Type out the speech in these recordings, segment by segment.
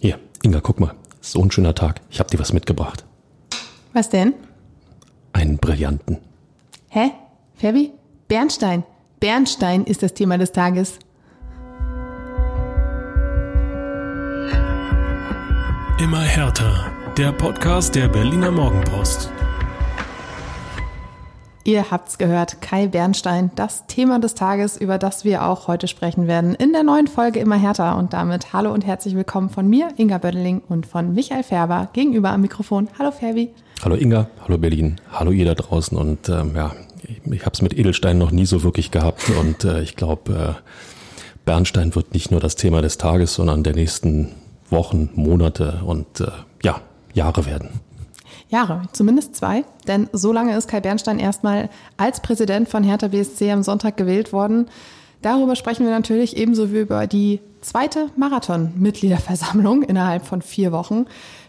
Hier, Inga, guck mal. So ein schöner Tag. Ich habe dir was mitgebracht. Was denn? Einen brillanten. Hä? Fabi? Bernstein. Bernstein ist das Thema des Tages. Immer härter. Der Podcast der Berliner Morgenpost. Ihr habt's gehört, Kai Bernstein, das Thema des Tages, über das wir auch heute sprechen werden, in der neuen Folge Immer härter. Und damit hallo und herzlich willkommen von mir, Inga Bödeling, und von Michael Färber gegenüber am Mikrofon. Hallo Ferbi. Hallo Inga, hallo Berlin, hallo ihr da draußen. Und ähm, ja, ich, ich habe es mit Edelstein noch nie so wirklich gehabt. Und äh, ich glaube, äh, Bernstein wird nicht nur das Thema des Tages, sondern der nächsten Wochen, Monate und äh, ja, Jahre werden. Jahre, zumindest zwei, denn so lange ist Kai Bernstein erstmal als Präsident von Hertha BSC am Sonntag gewählt worden. Darüber sprechen wir natürlich ebenso wie über die zweite Marathon-Mitgliederversammlung innerhalb von vier Wochen.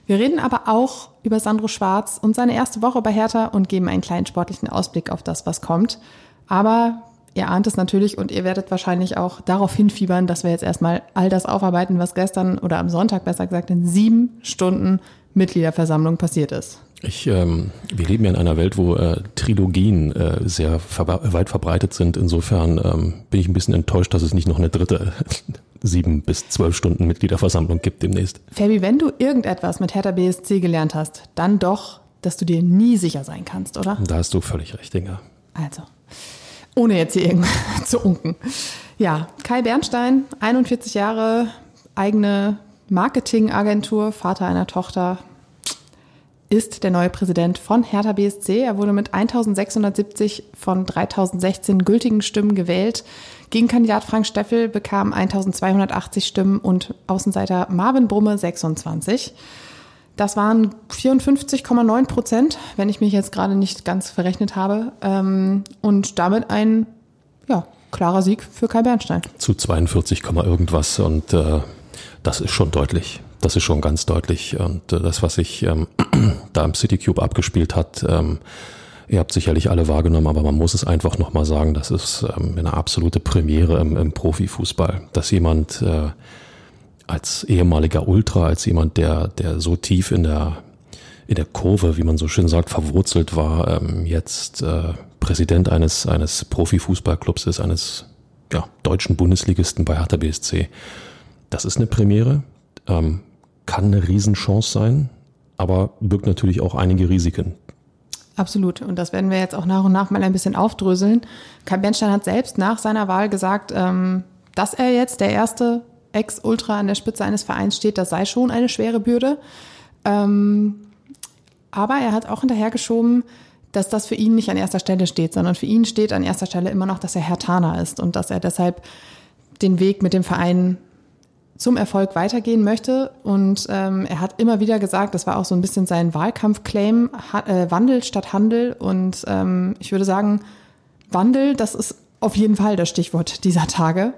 Wir reden aber auch über Sandro Schwarz und seine erste Woche bei Hertha und geben einen kleinen sportlichen Ausblick auf das, was kommt. Aber ihr ahnt es natürlich und ihr werdet wahrscheinlich auch darauf hinfiebern, dass wir jetzt erstmal all das aufarbeiten, was gestern oder am Sonntag besser gesagt in sieben Stunden Mitgliederversammlung passiert ist. Ich, ähm, wir leben ja in einer Welt, wo äh, Trilogien äh, sehr ver weit verbreitet sind. Insofern ähm, bin ich ein bisschen enttäuscht, dass es nicht noch eine dritte sieben bis zwölf Stunden Mitgliederversammlung gibt demnächst. Fabi, wenn du irgendetwas mit Hertha BSC gelernt hast, dann doch, dass du dir nie sicher sein kannst, oder? Da hast du völlig recht, Inga. Also, ohne jetzt hier irgendwie zu unken. Ja, Kai Bernstein, 41 Jahre, eigene Marketingagentur, Vater einer Tochter, ist der neue Präsident von Hertha BSC. Er wurde mit 1670 von 3016 gültigen Stimmen gewählt. Gegenkandidat Frank Steffel bekam 1280 Stimmen und Außenseiter Marvin Brumme 26. Das waren 54,9 Prozent, wenn ich mich jetzt gerade nicht ganz verrechnet habe. Ähm, und damit ein ja, klarer Sieg für Kai Bernstein. Zu 42, irgendwas und äh, das ist schon deutlich. Das ist schon ganz deutlich. Und äh, das, was sich ähm, da im Citycube abgespielt hat, ähm, ihr habt sicherlich alle wahrgenommen, aber man muss es einfach nochmal sagen, das ist ähm, eine absolute Premiere im, im Profifußball, dass jemand äh, als ehemaliger Ultra, als jemand, der, der so tief in der, in der Kurve, wie man so schön sagt, verwurzelt war, ähm, jetzt äh, Präsident eines, eines Profifußballclubs ist, eines ja, deutschen Bundesligisten bei Hertha BSC. Das ist eine Premiere. Ähm, kann eine Riesenchance sein, aber birgt natürlich auch einige Risiken. Absolut. Und das werden wir jetzt auch nach und nach mal ein bisschen aufdröseln. Kai Bernstein hat selbst nach seiner Wahl gesagt, ähm, dass er jetzt der erste Ex-Ultra an der Spitze eines Vereins steht, das sei schon eine schwere Bürde. Ähm, aber er hat auch hinterhergeschoben, dass das für ihn nicht an erster Stelle steht, sondern für ihn steht an erster Stelle immer noch, dass er Herr Tana ist und dass er deshalb den Weg mit dem Verein zum Erfolg weitergehen möchte. Und ähm, er hat immer wieder gesagt, das war auch so ein bisschen sein Wahlkampfclaim, äh, Wandel statt Handel. Und ähm, ich würde sagen, Wandel, das ist auf jeden Fall das Stichwort dieser Tage.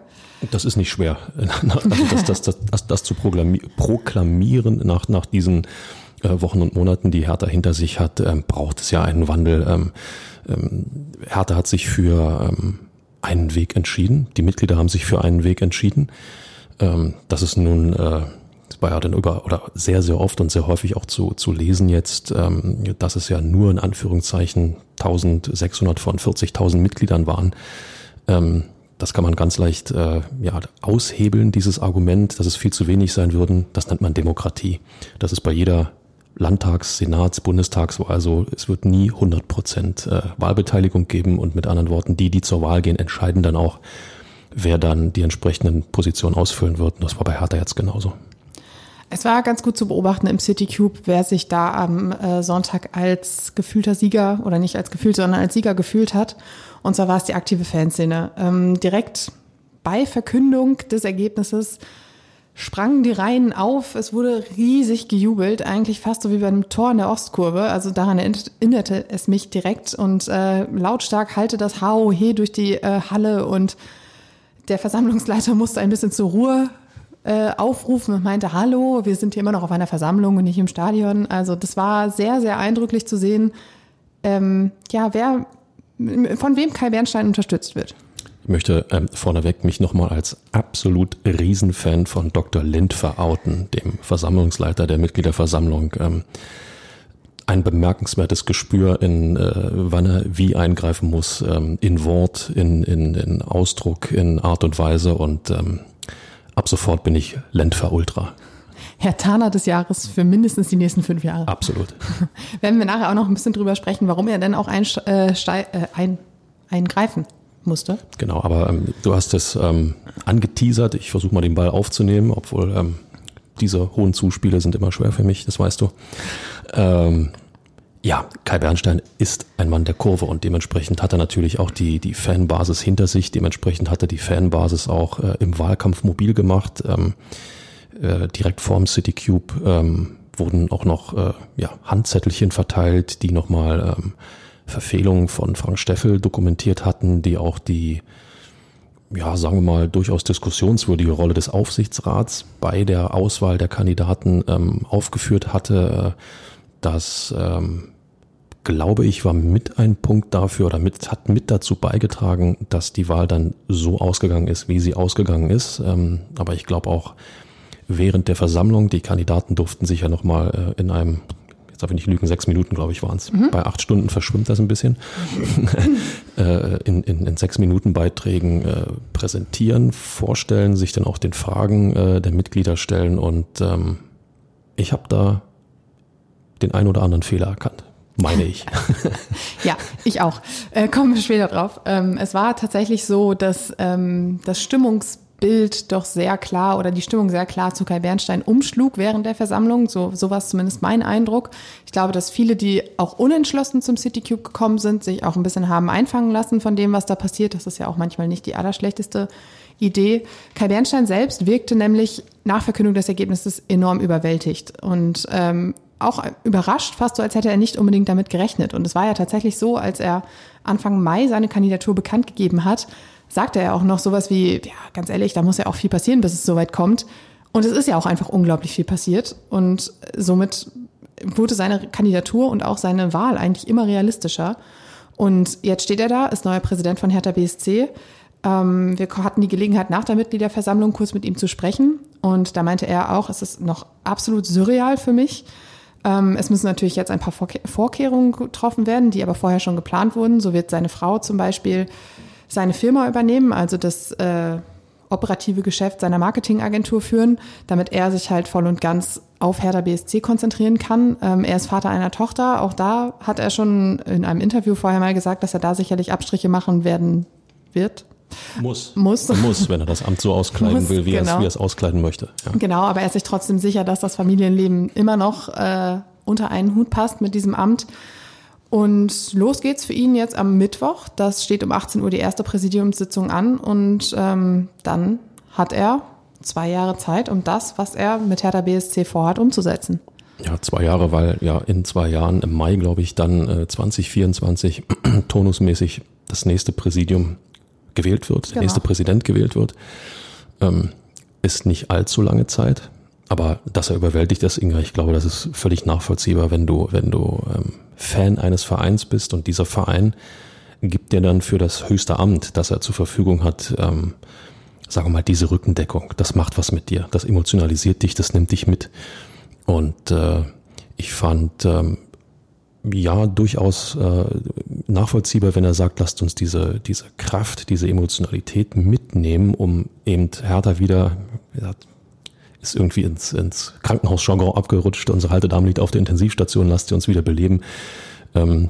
Das ist nicht schwer, also das, das, das, das, das zu proklamieren nach, nach diesen äh, Wochen und Monaten, die Hertha hinter sich hat, ähm, braucht es ja einen Wandel. Ähm, ähm, Hertha hat sich für ähm, einen Weg entschieden. Die Mitglieder haben sich für einen Weg entschieden. Ähm, das ist nun, äh, war ja dann über oder sehr, sehr oft und sehr häufig auch zu, zu lesen jetzt, ähm, dass es ja nur in Anführungszeichen 1600 von 40.000 Mitgliedern waren. Ähm, das kann man ganz leicht äh, ja, aushebeln, dieses Argument, dass es viel zu wenig sein würden. Das nennt man Demokratie. Das ist bei jeder Landtags-, Senats-, Bundestagswahl so. Es wird nie 100 Prozent äh, Wahlbeteiligung geben und mit anderen Worten, die, die zur Wahl gehen, entscheiden dann auch, wer dann die entsprechenden Positionen ausfüllen wird. Und das war bei Hertha jetzt genauso. Es war ganz gut zu beobachten im City Cube, wer sich da am äh, Sonntag als gefühlter Sieger oder nicht als gefühlt, sondern als Sieger gefühlt hat. Und zwar war es die aktive Fanszene. Ähm, direkt bei Verkündung des Ergebnisses sprangen die Reihen auf. Es wurde riesig gejubelt, eigentlich fast so wie bei einem Tor in der Ostkurve. Also daran erinnerte es mich direkt und äh, lautstark halte das Hau he durch die äh, Halle und der Versammlungsleiter musste ein bisschen zur Ruhe äh, aufrufen und meinte, hallo, wir sind hier immer noch auf einer Versammlung und nicht im Stadion. Also das war sehr, sehr eindrücklich zu sehen, ähm, ja, wer, von wem Kai Bernstein unterstützt wird. möchte ähm, vorneweg mich nochmal als absolut Riesenfan von Dr. Lind verouten, dem Versammlungsleiter der Mitgliederversammlung. Ähm, ein bemerkenswertes Gespür in äh, wann er wie eingreifen muss, ähm, in Wort, in, in, in Ausdruck, in Art und Weise und ähm, ab sofort bin ich Lentfer Ultra. Herr Taner des Jahres für mindestens die nächsten fünf Jahre. Absolut. Werden wir nachher auch noch ein bisschen drüber sprechen, warum er denn auch ein, äh, äh, ein, eingreifen musste. Genau, aber ähm, du hast es ähm, angeteasert. Ich versuche mal den Ball aufzunehmen, obwohl ähm, diese hohen Zuspiele sind immer schwer für mich, das weißt du. Ähm, ja, Kai Bernstein ist ein Mann der Kurve und dementsprechend hat er natürlich auch die, die Fanbasis hinter sich. Dementsprechend hat er die Fanbasis auch äh, im Wahlkampf mobil gemacht. Ähm, äh, direkt vorm City Cube ähm, wurden auch noch äh, ja, Handzettelchen verteilt, die nochmal ähm, Verfehlungen von Frank Steffel dokumentiert hatten, die auch die ja, sagen wir mal, durchaus diskussionswürdige Rolle des Aufsichtsrats bei der Auswahl der Kandidaten ähm, aufgeführt hatte. Das, ähm, glaube ich, war mit ein Punkt dafür oder mit, hat mit dazu beigetragen, dass die Wahl dann so ausgegangen ist, wie sie ausgegangen ist. Ähm, aber ich glaube auch während der Versammlung, die Kandidaten durften sich ja nochmal äh, in einem darf ich nicht lügen, sechs Minuten, glaube ich, waren es. Mhm. Bei acht Stunden verschwimmt das ein bisschen. äh, in, in, in sechs Minuten Beiträgen äh, präsentieren, vorstellen, sich dann auch den Fragen äh, der Mitglieder stellen und ähm, ich habe da den ein oder anderen Fehler erkannt meine ich. ja, ich auch. Äh, kommen wir später drauf. Ähm, es war tatsächlich so, dass ähm, das Stimmungs Bild doch sehr klar oder die Stimmung sehr klar zu Kai Bernstein umschlug während der Versammlung. So, so war zumindest mein Eindruck. Ich glaube, dass viele, die auch unentschlossen zum City Cube gekommen sind, sich auch ein bisschen haben einfangen lassen von dem, was da passiert. Das ist ja auch manchmal nicht die allerschlechteste Idee. Kai Bernstein selbst wirkte nämlich nach Verkündung des Ergebnisses enorm überwältigt und ähm, auch überrascht, fast so, als hätte er nicht unbedingt damit gerechnet. Und es war ja tatsächlich so, als er Anfang Mai seine Kandidatur bekannt gegeben hat, sagte er auch noch sowas wie, ja, ganz ehrlich, da muss ja auch viel passieren, bis es soweit kommt. Und es ist ja auch einfach unglaublich viel passiert. Und somit wurde seine Kandidatur und auch seine Wahl eigentlich immer realistischer. Und jetzt steht er da, ist neuer Präsident von Hertha BSC. Ähm, wir hatten die Gelegenheit, nach der Mitgliederversammlung kurz mit ihm zu sprechen. Und da meinte er auch, es ist noch absolut surreal für mich. Ähm, es müssen natürlich jetzt ein paar Vorkehrungen getroffen werden, die aber vorher schon geplant wurden. So wird seine Frau zum Beispiel seine Firma übernehmen, also das äh, operative Geschäft seiner Marketingagentur führen, damit er sich halt voll und ganz auf Hertha BSC konzentrieren kann. Ähm, er ist Vater einer Tochter. Auch da hat er schon in einem Interview vorher mal gesagt, dass er da sicherlich Abstriche machen werden wird. Muss. Muss. Muss, wenn er das Amt so auskleiden Muss, will, wie, genau. er es, wie es auskleiden möchte. Ja. Genau, aber er ist sich trotzdem sicher, dass das Familienleben immer noch äh, unter einen Hut passt mit diesem Amt. Und los geht's für ihn jetzt am Mittwoch. Das steht um 18 Uhr die erste Präsidiumssitzung an. Und ähm, dann hat er zwei Jahre Zeit, um das, was er mit Hertha BSC vorhat, umzusetzen. Ja, zwei Jahre, weil ja in zwei Jahren, im Mai, glaube ich, dann äh, 2024 tonusmäßig das nächste Präsidium gewählt wird, genau. der nächste Präsident gewählt wird. Ähm, ist nicht allzu lange Zeit. Aber dass er überwältigt ist, Inga, ich glaube, das ist völlig nachvollziehbar, wenn du, wenn du ähm, Fan eines Vereins bist und dieser Verein gibt dir dann für das höchste Amt, das er zur Verfügung hat, ähm, sagen wir mal, diese Rückendeckung. Das macht was mit dir. Das emotionalisiert dich, das nimmt dich mit. Und äh, ich fand ähm, ja durchaus äh, nachvollziehbar, wenn er sagt, lasst uns diese, diese Kraft, diese Emotionalität mitnehmen, um eben härter wieder, wie gesagt, ist irgendwie ins, ins Krankenhausjargon abgerutscht. Unsere alte Dame liegt auf der Intensivstation, lasst sie uns wieder beleben. Ähm,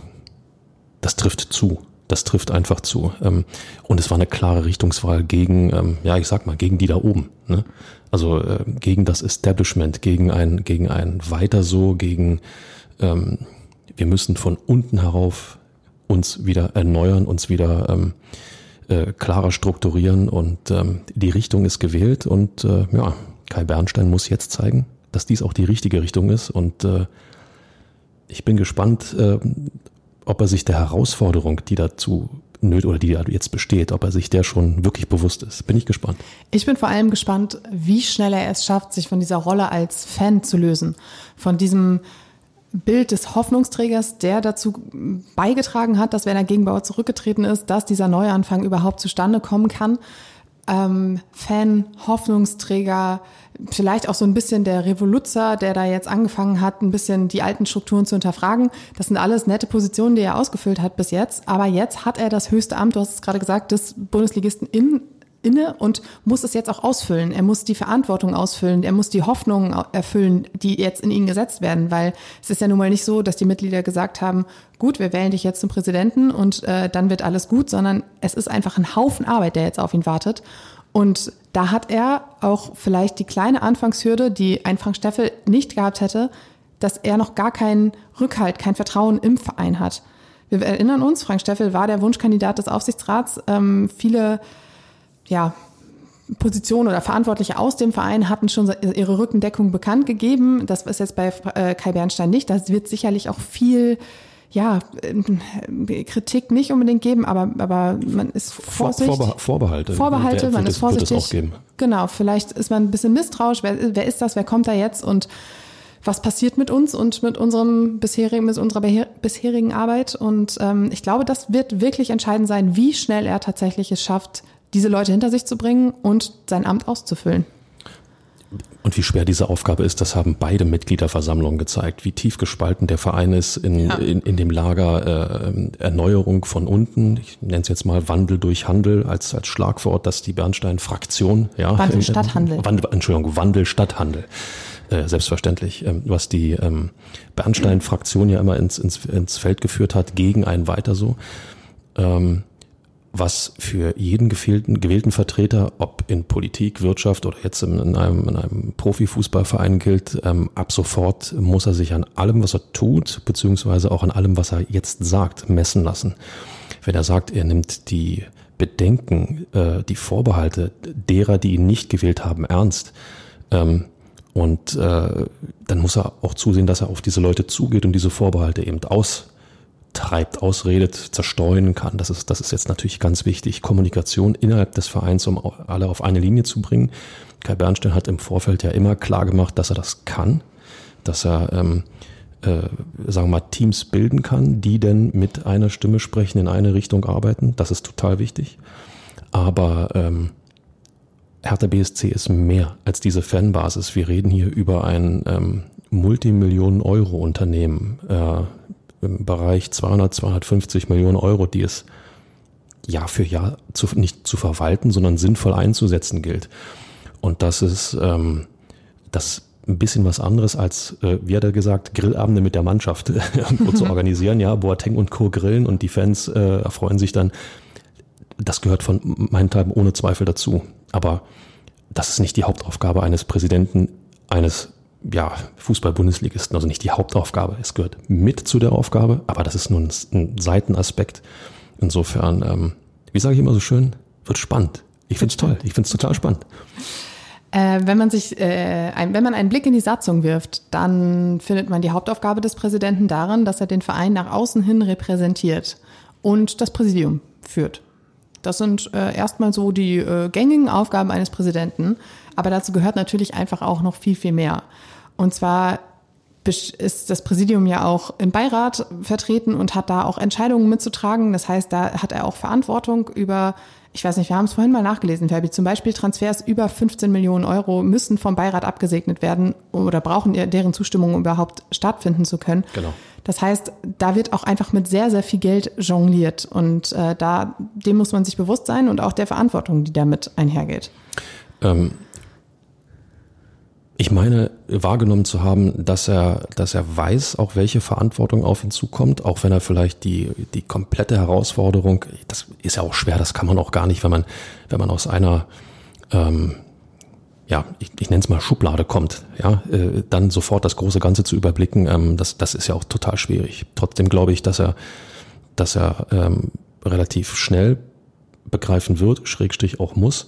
das trifft zu. Das trifft einfach zu. Ähm, und es war eine klare Richtungswahl gegen, ähm, ja, ich sag mal, gegen die da oben. Ne? Also äh, gegen das Establishment, gegen ein, gegen ein Weiter so, gegen ähm, wir müssen von unten herauf uns wieder erneuern, uns wieder ähm, äh, klarer strukturieren und ähm, die Richtung ist gewählt und äh, ja, Kai Bernstein muss jetzt zeigen, dass dies auch die richtige Richtung ist. Und äh, ich bin gespannt, äh, ob er sich der Herausforderung, die dazu nöt oder die jetzt besteht, ob er sich der schon wirklich bewusst ist. Bin ich gespannt. Ich bin vor allem gespannt, wie schnell er es schafft, sich von dieser Rolle als Fan zu lösen. Von diesem Bild des Hoffnungsträgers, der dazu beigetragen hat, dass Werner Gegenbauer zurückgetreten ist, dass dieser Neuanfang überhaupt zustande kommen kann. Ähm, Fan, Hoffnungsträger, vielleicht auch so ein bisschen der Revoluzer, der da jetzt angefangen hat, ein bisschen die alten Strukturen zu hinterfragen. Das sind alles nette Positionen, die er ausgefüllt hat bis jetzt. Aber jetzt hat er das höchste Amt, du hast es gerade gesagt, des Bundesligisten in inne und muss es jetzt auch ausfüllen. Er muss die Verantwortung ausfüllen, er muss die Hoffnungen erfüllen, die jetzt in ihn gesetzt werden, weil es ist ja nun mal nicht so, dass die Mitglieder gesagt haben, gut, wir wählen dich jetzt zum Präsidenten und äh, dann wird alles gut, sondern es ist einfach ein Haufen Arbeit, der jetzt auf ihn wartet. Und da hat er auch vielleicht die kleine Anfangshürde, die ein Frank Steffel nicht gehabt hätte, dass er noch gar keinen Rückhalt, kein Vertrauen im Verein hat. Wir erinnern uns, Frank Steffel war der Wunschkandidat des Aufsichtsrats. Ähm, viele ja, Positionen oder Verantwortliche aus dem Verein hatten schon ihre Rückendeckung bekannt gegeben. Das ist jetzt bei äh, Kai Bernstein nicht. Da wird sicherlich auch viel ja, äh, Kritik nicht unbedingt geben, aber, aber man ist vorsichtig. Vorbe Vorbehalte. Vorbehalte, wer, man ist vorsichtig. Wird es auch geben. Genau, vielleicht ist man ein bisschen misstrauisch. Wer, wer ist das? Wer kommt da jetzt? Und was passiert mit uns und mit unserem bisherigen, mit unserer bisherigen Arbeit? Und ähm, ich glaube, das wird wirklich entscheidend sein, wie schnell er tatsächlich es schafft, diese Leute hinter sich zu bringen und sein Amt auszufüllen. Und wie schwer diese Aufgabe ist, das haben beide Mitgliederversammlungen gezeigt, wie tief gespalten der Verein ist in, ja. in, in, dem Lager äh, Erneuerung von unten. Ich nenne es jetzt mal Wandel durch Handel als, als Schlagwort, dass die Bernstein-Fraktion, ja. Wandel statt Handel. Wandel, Entschuldigung, Wandel statt Handel. Äh, selbstverständlich, ähm, was die ähm, Bernstein-Fraktion ja immer ins, ins, ins Feld geführt hat, gegen einen weiter so. Ähm, was für jeden gewählten, gewählten Vertreter, ob in Politik, Wirtschaft oder jetzt in einem, in einem Profifußballverein gilt, ähm, ab sofort muss er sich an allem, was er tut, beziehungsweise auch an allem, was er jetzt sagt, messen lassen. Wenn er sagt, er nimmt die Bedenken, äh, die Vorbehalte derer, die ihn nicht gewählt haben, ernst, ähm, und äh, dann muss er auch zusehen, dass er auf diese Leute zugeht und diese Vorbehalte eben aus treibt, ausredet, zerstreuen kann. Das ist, das ist jetzt natürlich ganz wichtig. Kommunikation innerhalb des Vereins, um alle auf eine Linie zu bringen. Kai Bernstein hat im Vorfeld ja immer klar gemacht, dass er das kann, dass er, ähm, äh, sagen wir mal, Teams bilden kann, die denn mit einer Stimme sprechen, in eine Richtung arbeiten. Das ist total wichtig. Aber ähm, Hertha BSC ist mehr als diese Fanbasis. Wir reden hier über ein ähm, Multimillionen-Euro-Unternehmen. Äh, im Bereich 200, 250 Millionen Euro, die es Jahr für Jahr zu, nicht zu verwalten, sondern sinnvoll einzusetzen gilt. Und das ist ähm, das ein bisschen was anderes als, äh, wie hat er gesagt, Grillabende mit der Mannschaft irgendwo zu organisieren. Ja, Boateng und Co. grillen und die Fans äh, erfreuen sich dann. Das gehört von meinen Teilen ohne Zweifel dazu. Aber das ist nicht die Hauptaufgabe eines Präsidenten eines ja, Fußball-Bundesligisten, also nicht die Hauptaufgabe. Es gehört mit zu der Aufgabe, aber das ist nur ein, ein Seitenaspekt. Insofern, ähm, wie sage ich immer so schön, wird spannend. Ich finde es toll. Ich finde es total spannend. Äh, wenn man sich, äh, ein, wenn man einen Blick in die Satzung wirft, dann findet man die Hauptaufgabe des Präsidenten darin, dass er den Verein nach außen hin repräsentiert und das Präsidium führt. Das sind äh, erstmal so die äh, gängigen Aufgaben eines Präsidenten. Aber dazu gehört natürlich einfach auch noch viel, viel mehr. Und zwar ist das Präsidium ja auch im Beirat vertreten und hat da auch Entscheidungen mitzutragen. Das heißt, da hat er auch Verantwortung über, ich weiß nicht, wir haben es vorhin mal nachgelesen, Fabi, zum Beispiel Transfers über 15 Millionen Euro müssen vom Beirat abgesegnet werden oder brauchen deren Zustimmung, um überhaupt stattfinden zu können. Genau. Das heißt, da wird auch einfach mit sehr, sehr viel Geld jongliert und äh, da dem muss man sich bewusst sein und auch der Verantwortung, die damit einhergeht. Ähm ich meine, wahrgenommen zu haben, dass er, dass er weiß, auch welche Verantwortung auf ihn zukommt, auch wenn er vielleicht die, die komplette Herausforderung, das ist ja auch schwer, das kann man auch gar nicht, wenn man, wenn man aus einer, ähm, ja, ich, ich nenne es mal Schublade kommt, ja, äh, dann sofort das große Ganze zu überblicken, ähm, das, das ist ja auch total schwierig. Trotzdem glaube ich, dass er, dass er ähm, relativ schnell begreifen wird, Schrägstrich auch muss,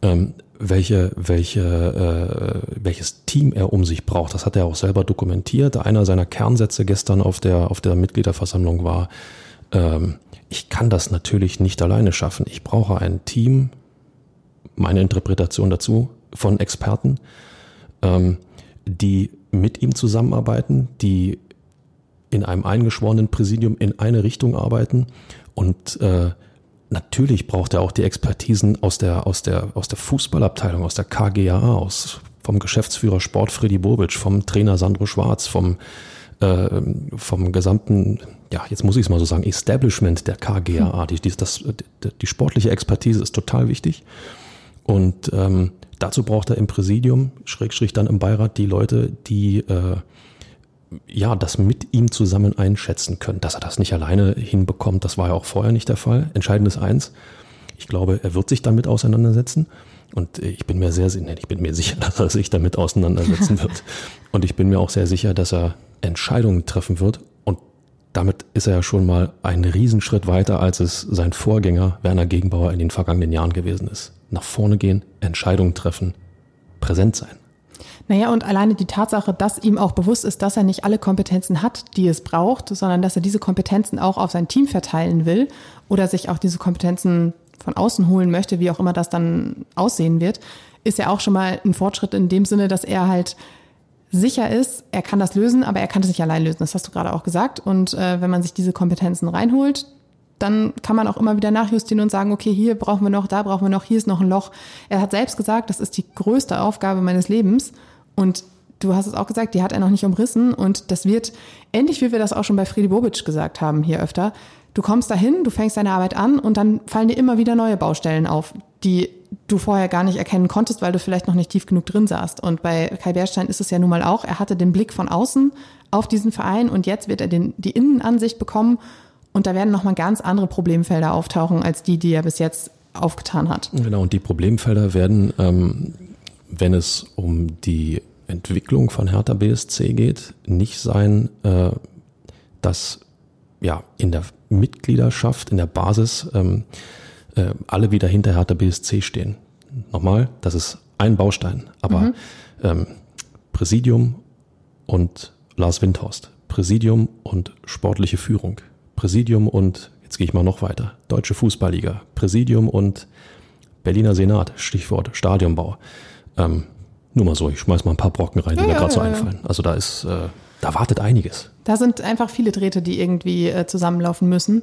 ähm, welche, welche, äh, welches Team er um sich braucht. Das hat er auch selber dokumentiert. Einer seiner Kernsätze gestern auf der, auf der Mitgliederversammlung war, ähm, ich kann das natürlich nicht alleine schaffen. Ich brauche ein Team, meine Interpretation dazu, von Experten, ähm, die mit ihm zusammenarbeiten, die in einem eingeschworenen Präsidium in eine Richtung arbeiten und äh, natürlich braucht er auch die Expertisen aus der, aus der, aus der Fußballabteilung, aus der KGA, aus, vom Geschäftsführer Sport Freddy Bobic, vom Trainer Sandro Schwarz, vom, äh, vom gesamten, ja, jetzt muss ich es mal so sagen, Establishment der KGA. Hm. Die, die, das, die, die sportliche Expertise ist total wichtig. Und ähm, dazu braucht er im Präsidium, Schrägstrich dann im Beirat, die Leute, die äh, ja, das mit ihm zusammen einschätzen können. Dass er das nicht alleine hinbekommt, das war ja auch vorher nicht der Fall. Entscheidend ist eins. Ich glaube, er wird sich damit auseinandersetzen. Und ich bin mir sehr, ich bin mir sicher, dass er sich damit auseinandersetzen wird. Und ich bin mir auch sehr sicher, dass er Entscheidungen treffen wird. Und damit ist er ja schon mal einen Riesenschritt weiter, als es sein Vorgänger Werner Gegenbauer in den vergangenen Jahren gewesen ist. Nach vorne gehen, Entscheidungen treffen, präsent sein. Naja, und alleine die Tatsache, dass ihm auch bewusst ist, dass er nicht alle Kompetenzen hat, die es braucht, sondern dass er diese Kompetenzen auch auf sein Team verteilen will oder sich auch diese Kompetenzen von außen holen möchte, wie auch immer das dann aussehen wird, ist ja auch schon mal ein Fortschritt in dem Sinne, dass er halt sicher ist, er kann das lösen, aber er kann es nicht allein lösen. Das hast du gerade auch gesagt. Und äh, wenn man sich diese Kompetenzen reinholt, dann kann man auch immer wieder nachjustieren und sagen, okay, hier brauchen wir noch, da brauchen wir noch, hier ist noch ein Loch. Er hat selbst gesagt, das ist die größte Aufgabe meines Lebens. Und du hast es auch gesagt, die hat er noch nicht umrissen. Und das wird, ähnlich wie wir das auch schon bei Friedi Bobic gesagt haben hier öfter, du kommst dahin, du fängst deine Arbeit an und dann fallen dir immer wieder neue Baustellen auf, die du vorher gar nicht erkennen konntest, weil du vielleicht noch nicht tief genug drin saßt. Und bei Kai Bärstein ist es ja nun mal auch, er hatte den Blick von außen auf diesen Verein und jetzt wird er den, die Innenansicht bekommen und da werden nochmal ganz andere Problemfelder auftauchen als die, die er bis jetzt aufgetan hat. Genau, und die Problemfelder werden ähm, wenn es um die Entwicklung von Hertha BSC geht, nicht sein, äh, dass ja in der Mitgliedschaft, in der Basis ähm, äh, alle wieder hinter Hertha BSC stehen. Nochmal, das ist ein Baustein, aber mhm. ähm, Präsidium und Lars Windhorst, Präsidium und sportliche Führung, Präsidium und, jetzt gehe ich mal noch weiter, Deutsche Fußballliga, Präsidium und Berliner Senat, Stichwort Stadionbau. Ähm, nur mal so, ich schmeiß mal ein paar Brocken rein, die ja, mir gerade ja, so einfallen. Also da ist, äh, da wartet einiges. Da sind einfach viele Drähte, die irgendwie äh, zusammenlaufen müssen.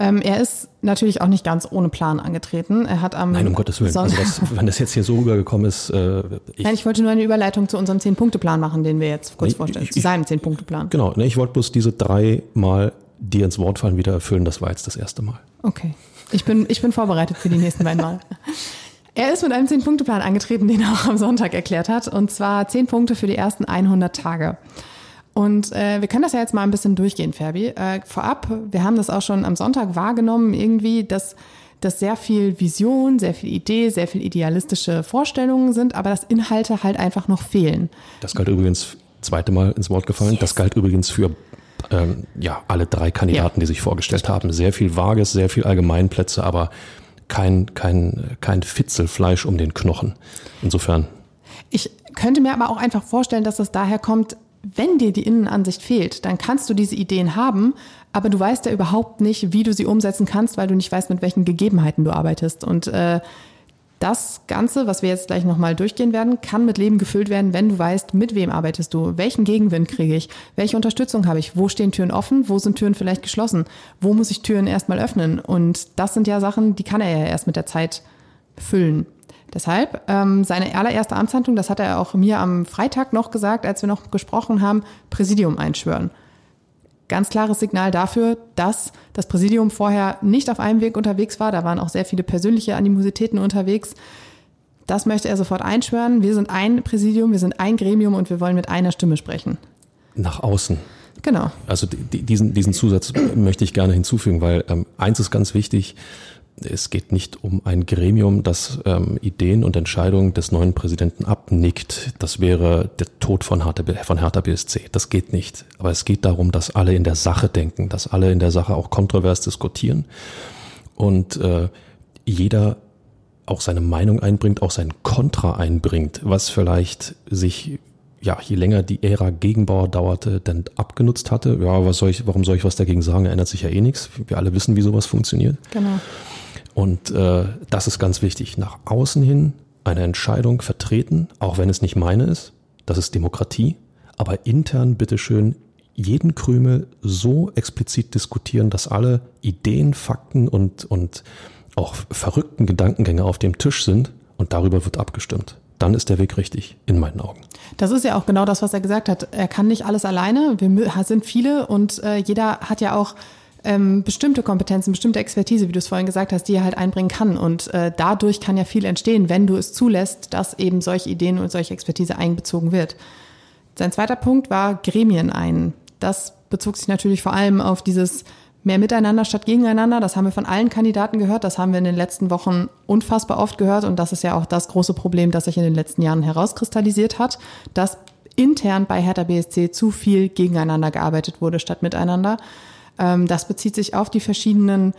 Ähm, er ist natürlich auch nicht ganz ohne Plan angetreten. Er hat am Nein, um Gottes Willen. also das, wenn das jetzt hier so rübergekommen ist. Äh, ich, Nein, ich wollte nur eine Überleitung zu unserem Zehn-Punkte-Plan machen, den wir jetzt kurz nee, vorstellen. Ich, zu seinem Zehn-Punkte-Plan. Genau, ne, ich wollte bloß diese drei Mal dir ins Wort fallen wieder erfüllen. Das war jetzt das erste Mal. Okay. Ich bin, ich bin vorbereitet für die nächsten beiden Mal. Er ist mit einem Zehn-Punkte-Plan angetreten, den er auch am Sonntag erklärt hat. Und zwar zehn Punkte für die ersten 100 Tage. Und äh, wir können das ja jetzt mal ein bisschen durchgehen, Ferbi. Äh, vorab, wir haben das auch schon am Sonntag wahrgenommen, irgendwie, dass, dass sehr viel Vision, sehr viel Idee, sehr viel idealistische Vorstellungen sind, aber dass Inhalte halt einfach noch fehlen. Das galt übrigens, zweite Mal ins Wort gefallen, yes. das galt übrigens für ähm, ja, alle drei Kandidaten, ja. die sich vorgestellt haben. Sehr viel Vages, sehr viel Allgemeinplätze, aber kein, kein, kein Fitzelfleisch um den Knochen. Insofern. Ich könnte mir aber auch einfach vorstellen, dass das daher kommt, wenn dir die Innenansicht fehlt, dann kannst du diese Ideen haben, aber du weißt ja überhaupt nicht, wie du sie umsetzen kannst, weil du nicht weißt, mit welchen Gegebenheiten du arbeitest. Und äh, das Ganze, was wir jetzt gleich nochmal durchgehen werden, kann mit Leben gefüllt werden, wenn du weißt, mit wem arbeitest du, welchen Gegenwind kriege ich, welche Unterstützung habe ich, wo stehen Türen offen, wo sind Türen vielleicht geschlossen, wo muss ich Türen erstmal öffnen. Und das sind ja Sachen, die kann er ja erst mit der Zeit füllen. Deshalb, ähm, seine allererste Amtshandlung, das hat er auch mir am Freitag noch gesagt, als wir noch gesprochen haben, Präsidium einschwören ganz klares Signal dafür, dass das Präsidium vorher nicht auf einem Weg unterwegs war. Da waren auch sehr viele persönliche Animositäten unterwegs. Das möchte er sofort einschwören. Wir sind ein Präsidium, wir sind ein Gremium und wir wollen mit einer Stimme sprechen. Nach außen. Genau. Also diesen, diesen Zusatz möchte ich gerne hinzufügen, weil ähm, eins ist ganz wichtig, es geht nicht um ein Gremium, das ähm, Ideen und Entscheidungen des neuen Präsidenten abnickt. Das wäre der Tod von Hertha, von Hertha BSC. Das geht nicht. Aber es geht darum, dass alle in der Sache denken, dass alle in der Sache auch kontrovers diskutieren und äh, jeder auch seine Meinung einbringt, auch sein Kontra einbringt, was vielleicht sich ja, je länger die Ära Gegenbauer dauerte, dann abgenutzt hatte. Ja, was soll ich, warum soll ich was dagegen sagen? Ändert sich ja eh nichts. Wir alle wissen, wie sowas funktioniert. Genau. Und äh, das ist ganz wichtig. Nach außen hin eine Entscheidung vertreten, auch wenn es nicht meine ist. Das ist Demokratie. Aber intern bitteschön jeden Krümel so explizit diskutieren, dass alle Ideen, Fakten und, und auch verrückten Gedankengänge auf dem Tisch sind und darüber wird abgestimmt. Dann ist der Weg richtig, in meinen Augen. Das ist ja auch genau das, was er gesagt hat. Er kann nicht alles alleine. Wir sind viele und äh, jeder hat ja auch ähm, bestimmte Kompetenzen, bestimmte Expertise, wie du es vorhin gesagt hast, die er halt einbringen kann. Und äh, dadurch kann ja viel entstehen, wenn du es zulässt, dass eben solche Ideen und solche Expertise einbezogen wird. Sein zweiter Punkt war Gremien ein. Das bezog sich natürlich vor allem auf dieses mehr Miteinander statt Gegeneinander. Das haben wir von allen Kandidaten gehört. Das haben wir in den letzten Wochen unfassbar oft gehört. Und das ist ja auch das große Problem, das sich in den letzten Jahren herauskristallisiert hat, dass intern bei Hertha BSC zu viel gegeneinander gearbeitet wurde statt miteinander. Ähm, das bezieht sich auf die verschiedenen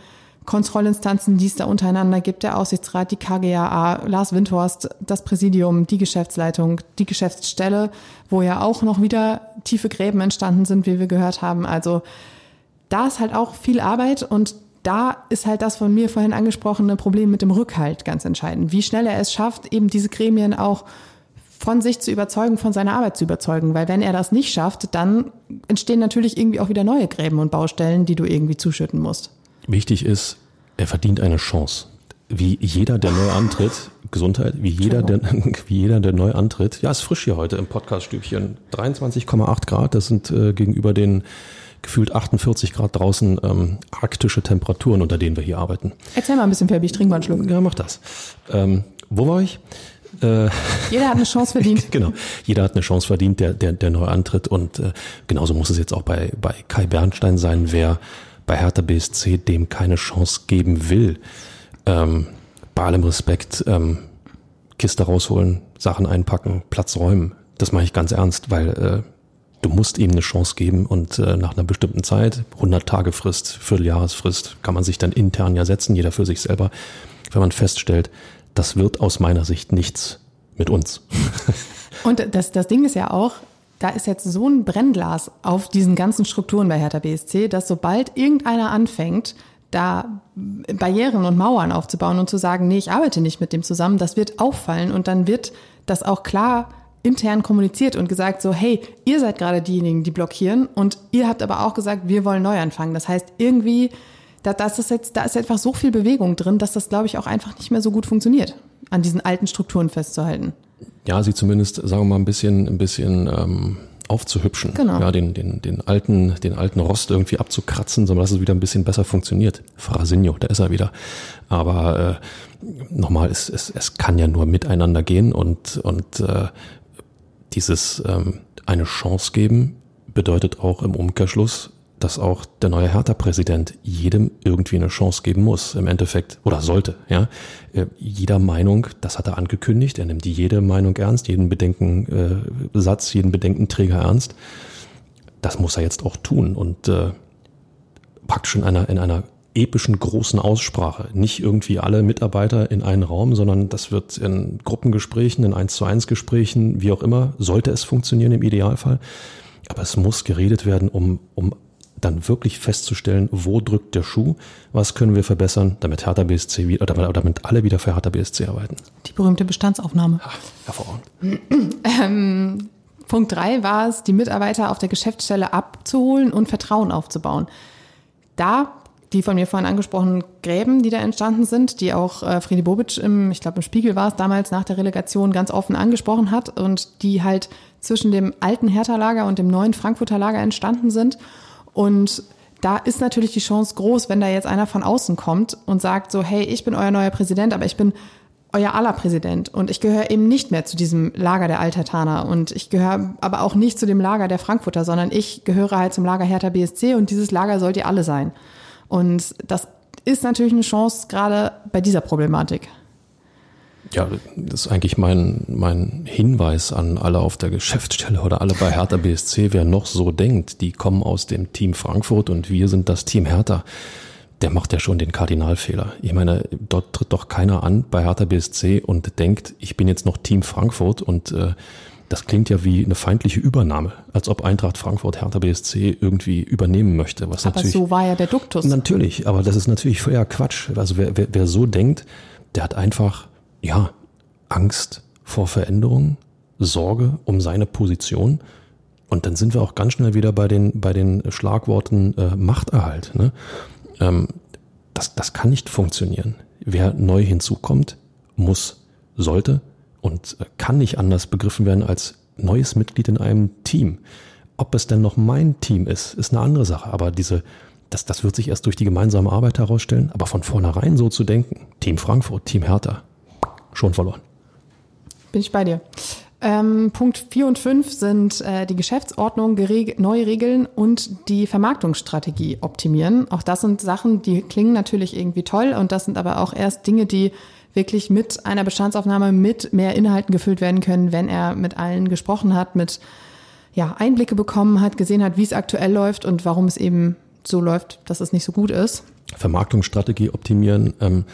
Kontrollinstanzen, die es da untereinander gibt, der Aussichtsrat, die KGAA, Lars Windhorst, das Präsidium, die Geschäftsleitung, die Geschäftsstelle, wo ja auch noch wieder tiefe Gräben entstanden sind, wie wir gehört haben. Also da ist halt auch viel Arbeit und da ist halt das von mir vorhin angesprochene Problem mit dem Rückhalt ganz entscheidend. Wie schnell er es schafft, eben diese Gremien auch von sich zu überzeugen, von seiner Arbeit zu überzeugen. Weil wenn er das nicht schafft, dann entstehen natürlich irgendwie auch wieder neue Gräben und Baustellen, die du irgendwie zuschütten musst. Wichtig ist, er verdient eine Chance. Wie jeder, der neu antritt, Gesundheit, wie jeder, der, wie jeder, der neu antritt. Ja, ist frisch hier heute im Podcaststübchen. 23,8 Grad, das sind äh, gegenüber den gefühlt 48 Grad draußen ähm, arktische Temperaturen, unter denen wir hier arbeiten. Erzähl mal ein bisschen, Fabi, ich trinke mal einen Schluck. Ja, mach das. Ähm, wo war ich? Äh, jeder hat eine Chance verdient. genau, jeder hat eine Chance verdient, der, der, der neu antritt. Und äh, genauso muss es jetzt auch bei, bei Kai Bernstein sein, wer bei Hertha BSC dem keine Chance geben will. Ähm, bei allem Respekt, ähm, Kiste rausholen, Sachen einpacken, Platz räumen. Das mache ich ganz ernst, weil äh, du musst ihm eine Chance geben und äh, nach einer bestimmten Zeit, 100 Tage Frist, Vierteljahresfrist, kann man sich dann intern ja setzen, jeder für sich selber, wenn man feststellt, das wird aus meiner Sicht nichts mit uns. und das, das Ding ist ja auch, da ist jetzt so ein Brennglas auf diesen ganzen Strukturen bei Hertha BSC, dass sobald irgendeiner anfängt, da Barrieren und Mauern aufzubauen und zu sagen, nee, ich arbeite nicht mit dem zusammen, das wird auffallen und dann wird das auch klar intern kommuniziert und gesagt so, hey, ihr seid gerade diejenigen, die blockieren und ihr habt aber auch gesagt, wir wollen neu anfangen. Das heißt, irgendwie, da, da, ist jetzt, da ist einfach so viel Bewegung drin, dass das, glaube ich, auch einfach nicht mehr so gut funktioniert, an diesen alten Strukturen festzuhalten. Ja, sie zumindest, sagen wir mal, ein bisschen, ein bisschen ähm, aufzuhübschen. Genau. Ja, den, den, den alten, den alten Rost irgendwie abzukratzen, sondern dass es wieder ein bisschen besser funktioniert. Frasinho, da ist er wieder. Aber äh, nochmal, es, es, es kann ja nur miteinander gehen und, und äh, dieses ähm, eine Chance geben bedeutet auch im Umkehrschluss, dass auch der neue Hertha-Präsident jedem irgendwie eine Chance geben muss, im Endeffekt, oder sollte, ja. Äh, jeder Meinung, das hat er angekündigt, er nimmt jede Meinung ernst, jeden Bedenkensatz, äh, jeden Bedenkenträger ernst. Das muss er jetzt auch tun und äh, praktisch in einer, in einer epischen großen Aussprache. Nicht irgendwie alle Mitarbeiter in einen Raum, sondern das wird in Gruppengesprächen, in 1 zu 1 Gesprächen, wie auch immer, sollte es funktionieren im Idealfall. Aber es muss geredet werden, um, um dann wirklich festzustellen, wo drückt der Schuh, was können wir verbessern, damit Hertha BSC wieder, oder damit alle wieder für Hertha BSC arbeiten. Die berühmte Bestandsaufnahme. Ach, hervorragend. Ähm, Punkt drei war es, die Mitarbeiter auf der Geschäftsstelle abzuholen und Vertrauen aufzubauen. Da die von mir vorhin angesprochenen Gräben, die da entstanden sind, die auch äh, Friedi Bobic im, ich glaube im Spiegel war es damals nach der Relegation ganz offen angesprochen hat und die halt zwischen dem alten Hertha-Lager und dem neuen Frankfurter Lager entstanden sind. Und da ist natürlich die Chance groß, wenn da jetzt einer von außen kommt und sagt so, hey, ich bin euer neuer Präsident, aber ich bin euer aller Präsident und ich gehöre eben nicht mehr zu diesem Lager der Altertaner und ich gehöre aber auch nicht zu dem Lager der Frankfurter, sondern ich gehöre halt zum Lager Hertha BSC und dieses Lager sollt ihr alle sein. Und das ist natürlich eine Chance, gerade bei dieser Problematik. Ja, das ist eigentlich mein, mein Hinweis an alle auf der Geschäftsstelle oder alle bei Hertha BSC, wer noch so denkt, die kommen aus dem Team Frankfurt und wir sind das Team Hertha, der macht ja schon den Kardinalfehler. Ich meine, dort tritt doch keiner an bei Hertha BSC und denkt, ich bin jetzt noch Team Frankfurt und äh, das klingt ja wie eine feindliche Übernahme, als ob Eintracht Frankfurt Hertha BSC irgendwie übernehmen möchte. Was aber natürlich, so war ja der Duktus. Natürlich, aber das ist natürlich völliger Quatsch. Also wer, wer, wer so denkt, der hat einfach, ja, Angst vor Veränderungen, Sorge um seine Position. Und dann sind wir auch ganz schnell wieder bei den, bei den Schlagworten äh, Machterhalt. Ne? Ähm, das, das kann nicht funktionieren. Wer neu hinzukommt, muss, sollte und äh, kann nicht anders begriffen werden als neues Mitglied in einem Team. Ob es denn noch mein Team ist, ist eine andere Sache. Aber diese, das, das wird sich erst durch die gemeinsame Arbeit herausstellen. Aber von vornherein so zu denken, Team Frankfurt, Team Hertha, schon verloren. Bin ich bei dir. Ähm, Punkt 4 und 5 sind äh, die Geschäftsordnung, neue Regeln und die Vermarktungsstrategie optimieren. Auch das sind Sachen, die klingen natürlich irgendwie toll und das sind aber auch erst Dinge, die wirklich mit einer Bestandsaufnahme mit mehr Inhalten gefüllt werden können, wenn er mit allen gesprochen hat, mit ja, Einblicke bekommen hat, gesehen hat, wie es aktuell läuft und warum es eben so läuft, dass es nicht so gut ist. Vermarktungsstrategie optimieren ähm,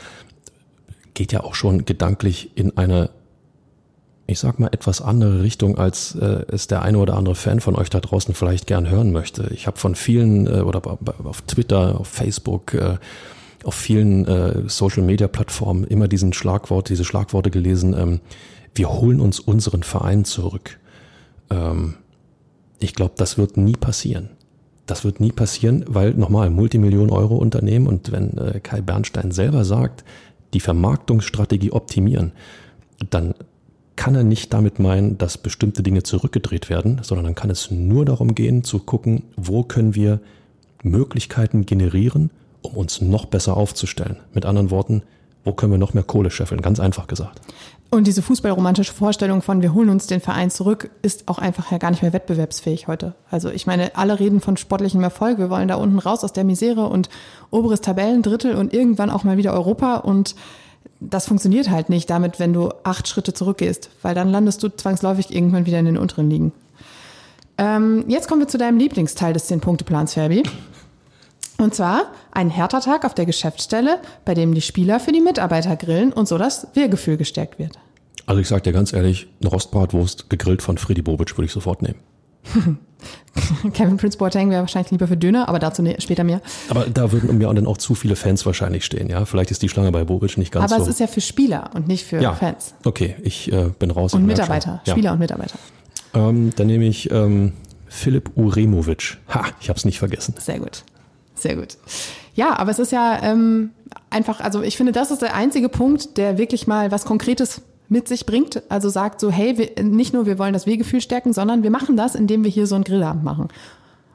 geht ja auch schon gedanklich in eine ich sag mal, etwas andere Richtung, als äh, es der eine oder andere Fan von euch da draußen vielleicht gern hören möchte. Ich habe von vielen äh, oder auf Twitter, auf Facebook, äh, auf vielen äh, Social-Media-Plattformen immer diesen Schlagwort, diese Schlagworte gelesen, ähm, wir holen uns unseren Verein zurück. Ähm, ich glaube, das wird nie passieren. Das wird nie passieren, weil nochmal Multimillionen-Euro-Unternehmen und wenn äh, Kai Bernstein selber sagt, die Vermarktungsstrategie optimieren, dann kann er nicht damit meinen, dass bestimmte Dinge zurückgedreht werden, sondern dann kann es nur darum gehen, zu gucken, wo können wir Möglichkeiten generieren, um uns noch besser aufzustellen. Mit anderen Worten, wo können wir noch mehr Kohle scheffeln? Ganz einfach gesagt. Und diese fußballromantische Vorstellung von wir holen uns den Verein zurück, ist auch einfach ja gar nicht mehr wettbewerbsfähig heute. Also ich meine, alle reden von sportlichem Erfolg. Wir wollen da unten raus aus der Misere und oberes Tabellendrittel und irgendwann auch mal wieder Europa und das funktioniert halt nicht damit, wenn du acht Schritte zurückgehst, weil dann landest du zwangsläufig irgendwann wieder in den unteren Ligen. Ähm, jetzt kommen wir zu deinem Lieblingsteil des Zehn-Punkte-Plans, Ferbi. Und zwar ein härter Tag auf der Geschäftsstelle, bei dem die Spieler für die Mitarbeiter grillen und so das Wir-Gefühl gestärkt wird. Also ich sag dir ganz ehrlich, eine Rostbratwurst gegrillt von Freddy Bobic würde ich sofort nehmen. Kevin Prince Boateng wäre wahrscheinlich lieber für Döner, aber dazu ne, später mehr. Aber da würden mir dann auch zu viele Fans wahrscheinlich stehen, ja. Vielleicht ist die Schlange bei Bobic nicht ganz aber so. Aber es ist ja für Spieler und nicht für ja, Fans. Okay, ich äh, bin raus. Und Mitarbeiter, ja. Spieler und Mitarbeiter. Ähm, dann nehme ich ähm, Philipp Uremovic. Ha, ich habe es nicht vergessen. Sehr gut, sehr gut. Ja, aber es ist ja ähm, einfach, also ich finde, das ist der einzige Punkt, der wirklich mal was Konkretes mit sich bringt. Also sagt so, hey, wir, nicht nur wir wollen das Wehgefühl stärken, sondern wir machen das, indem wir hier so einen Grillabend machen.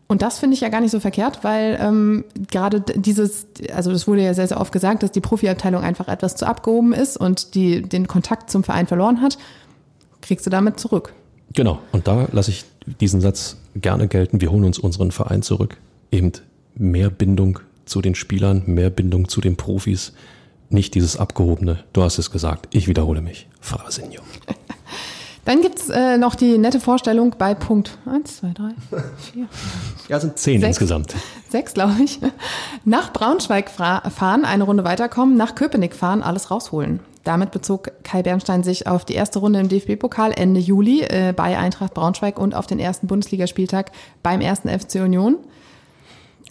Und das finde ich ja gar nicht so verkehrt, weil ähm, gerade dieses, also das wurde ja sehr, sehr oft gesagt, dass die Profiabteilung einfach etwas zu abgehoben ist und die den Kontakt zum Verein verloren hat, kriegst du damit zurück. Genau, und da lasse ich diesen Satz gerne gelten, wir holen uns unseren Verein zurück. Eben mehr Bindung zu den Spielern, mehr Bindung zu den Profis, nicht dieses abgehobene, du hast es gesagt, ich wiederhole mich, Frasinho. Dann gibt's äh, noch die nette Vorstellung bei Punkt 1, 2, 3, 4. Ja, sind zehn sechs, insgesamt. Sechs, glaube ich. Nach Braunschweig fahren, eine Runde weiterkommen, nach Köpenick fahren, alles rausholen. Damit bezog Kai Bernstein sich auf die erste Runde im DFB-Pokal Ende Juli äh, bei Eintracht Braunschweig und auf den ersten Bundesligaspieltag beim ersten FC Union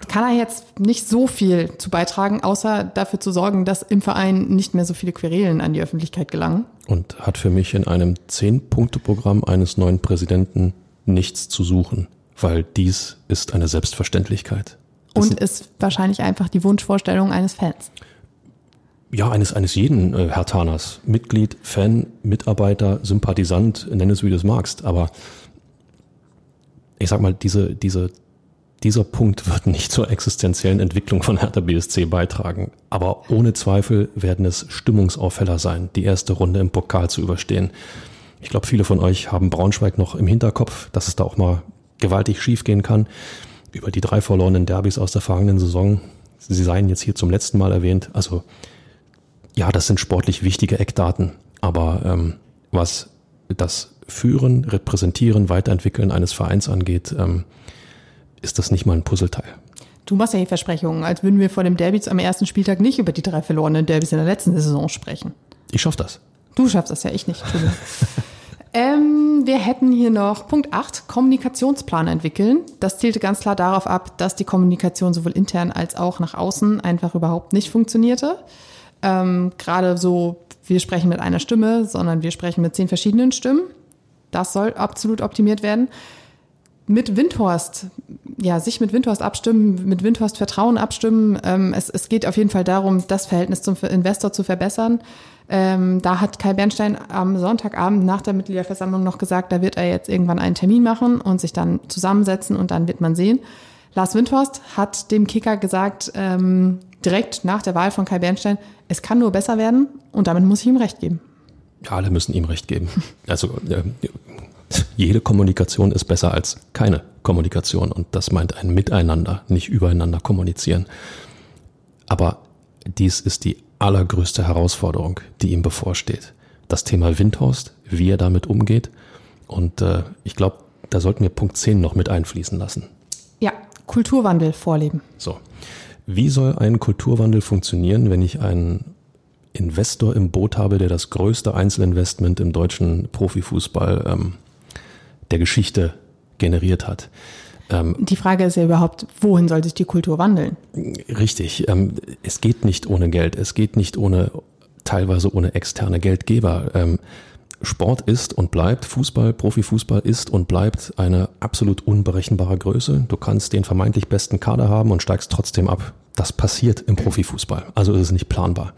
kann er jetzt nicht so viel zu beitragen, außer dafür zu sorgen, dass im Verein nicht mehr so viele Querelen an die Öffentlichkeit gelangen. Und hat für mich in einem Zehn-Punkte-Programm eines neuen Präsidenten nichts zu suchen, weil dies ist eine Selbstverständlichkeit. Das Und ist wahrscheinlich einfach die Wunschvorstellung eines Fans. Ja, eines, eines jeden äh, Herr Taners. Mitglied, Fan, Mitarbeiter, Sympathisant, nenn es wie du es magst. Aber ich sag mal, diese, diese dieser Punkt wird nicht zur existenziellen Entwicklung von Hertha BSC beitragen. Aber ohne Zweifel werden es Stimmungsaufheller sein, die erste Runde im Pokal zu überstehen. Ich glaube, viele von euch haben Braunschweig noch im Hinterkopf, dass es da auch mal gewaltig schiefgehen kann. Über die drei verlorenen Derbys aus der vergangenen Saison. Sie seien jetzt hier zum letzten Mal erwähnt. Also, ja, das sind sportlich wichtige Eckdaten. Aber ähm, was das Führen, Repräsentieren, Weiterentwickeln eines Vereins angeht, ähm, ist das nicht mal ein Puzzleteil. Du machst ja hier Versprechungen, als würden wir vor dem Derby am ersten Spieltag nicht über die drei verlorenen Derbys in der letzten Saison sprechen. Ich schaff das. Du schaffst das ja, ich nicht. ähm, wir hätten hier noch Punkt 8, Kommunikationsplan entwickeln. Das zielte ganz klar darauf ab, dass die Kommunikation sowohl intern als auch nach außen einfach überhaupt nicht funktionierte. Ähm, Gerade so, wir sprechen mit einer Stimme, sondern wir sprechen mit zehn verschiedenen Stimmen. Das soll absolut optimiert werden mit Windhorst, ja, sich mit Windhorst abstimmen, mit Windhorst Vertrauen abstimmen. Ähm, es, es geht auf jeden Fall darum, das Verhältnis zum Investor zu verbessern. Ähm, da hat Kai Bernstein am Sonntagabend nach der Mitgliederversammlung noch gesagt, da wird er jetzt irgendwann einen Termin machen und sich dann zusammensetzen und dann wird man sehen. Lars Windhorst hat dem Kicker gesagt, ähm, direkt nach der Wahl von Kai Bernstein, es kann nur besser werden und damit muss ich ihm recht geben. Ja, alle müssen ihm recht geben. Also äh, jede Kommunikation ist besser als keine Kommunikation und das meint ein Miteinander, nicht übereinander kommunizieren. Aber dies ist die allergrößte Herausforderung, die ihm bevorsteht. Das Thema Windhorst, wie er damit umgeht. Und äh, ich glaube, da sollten wir Punkt 10 noch mit einfließen lassen. Ja, Kulturwandel vorleben. So. Wie soll ein Kulturwandel funktionieren, wenn ich einen Investor im Boot habe, der das größte Einzelinvestment im deutschen Profifußball ähm, der Geschichte generiert hat? Ähm, die Frage ist ja überhaupt, wohin soll sich die Kultur wandeln? Richtig. Ähm, es geht nicht ohne Geld. Es geht nicht ohne, teilweise ohne externe Geldgeber. Ähm, Sport ist und bleibt, Fußball, Profifußball ist und bleibt eine absolut unberechenbare Größe. Du kannst den vermeintlich besten Kader haben und steigst trotzdem ab. Das passiert im Profifußball. Also ist es nicht planbar.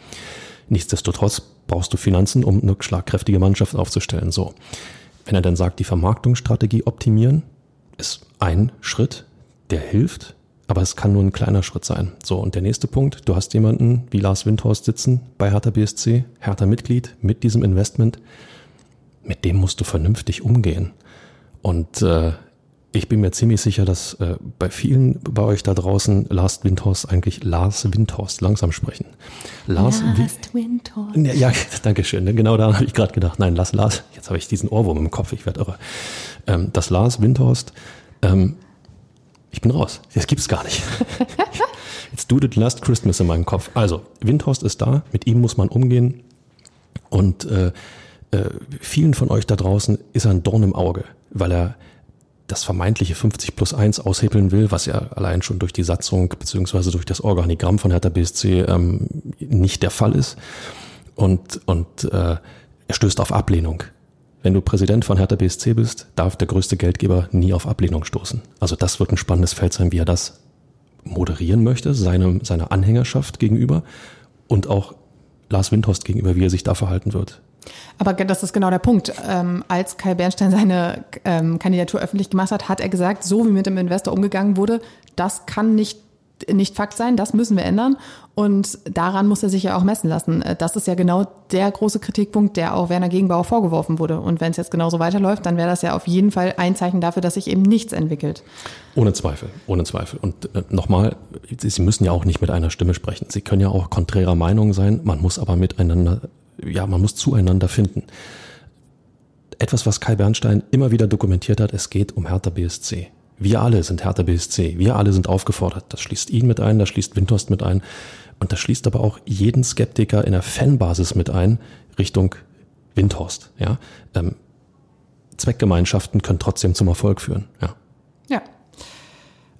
Nichtsdestotrotz brauchst du Finanzen, um eine schlagkräftige Mannschaft aufzustellen. So. Wenn er dann sagt, die Vermarktungsstrategie optimieren, ist ein Schritt, der hilft, aber es kann nur ein kleiner Schritt sein. So, und der nächste Punkt, du hast jemanden wie Lars Windhorst sitzen bei Hertha BSC, Hertha Mitglied mit diesem Investment, mit dem musst du vernünftig umgehen. Und äh, ich bin mir ziemlich sicher, dass äh, bei vielen bei euch da draußen Lars Windhorst eigentlich Lars Windhorst langsam sprechen. Lars, Lars Windhorst. Ja, danke schön. Genau da habe ich gerade gedacht, nein, lass Lars, jetzt habe ich diesen Ohrwurm im Kopf, ich werde irre. Ähm, das Lars Windhorst, ähm, ich bin raus. Das gibt's gar nicht. Jetzt dudet Last Christmas in meinem Kopf. Also, Windhorst ist da, mit ihm muss man umgehen. Und äh, äh, vielen von euch da draußen ist er ein Dorn im Auge, weil er das vermeintliche 50 plus 1 aushebeln will, was ja allein schon durch die Satzung beziehungsweise durch das Organigramm von Hertha BSC ähm, nicht der Fall ist. Und, und äh, er stößt auf Ablehnung. Wenn du Präsident von Hertha BSC bist, darf der größte Geldgeber nie auf Ablehnung stoßen. Also das wird ein spannendes Feld sein, wie er das moderieren möchte, seine, seiner Anhängerschaft gegenüber und auch Lars Windhorst gegenüber, wie er sich da verhalten wird. Aber das ist genau der Punkt. Ähm, als Kai Bernstein seine ähm, Kandidatur öffentlich gemacht hat, hat er gesagt, so wie mit dem Investor umgegangen wurde, das kann nicht nicht Fakt sein, das müssen wir ändern. Und daran muss er sich ja auch messen lassen. Äh, das ist ja genau der große Kritikpunkt, der auch Werner Gegenbauer vorgeworfen wurde. Und wenn es jetzt genauso weiterläuft, dann wäre das ja auf jeden Fall ein Zeichen dafür, dass sich eben nichts entwickelt. Ohne Zweifel, ohne Zweifel. Und äh, nochmal, Sie müssen ja auch nicht mit einer Stimme sprechen. Sie können ja auch konträrer Meinung sein. Man muss aber miteinander, ja, man muss zueinander finden. Etwas, was Kai Bernstein immer wieder dokumentiert hat, es geht um Hertha BSC. Wir alle sind Hertha BSC. Wir alle sind aufgefordert. Das schließt ihn mit ein, das schließt Windhorst mit ein. Und das schließt aber auch jeden Skeptiker in der Fanbasis mit ein, Richtung Windhorst. Ja? Ähm, Zweckgemeinschaften können trotzdem zum Erfolg führen. Ja.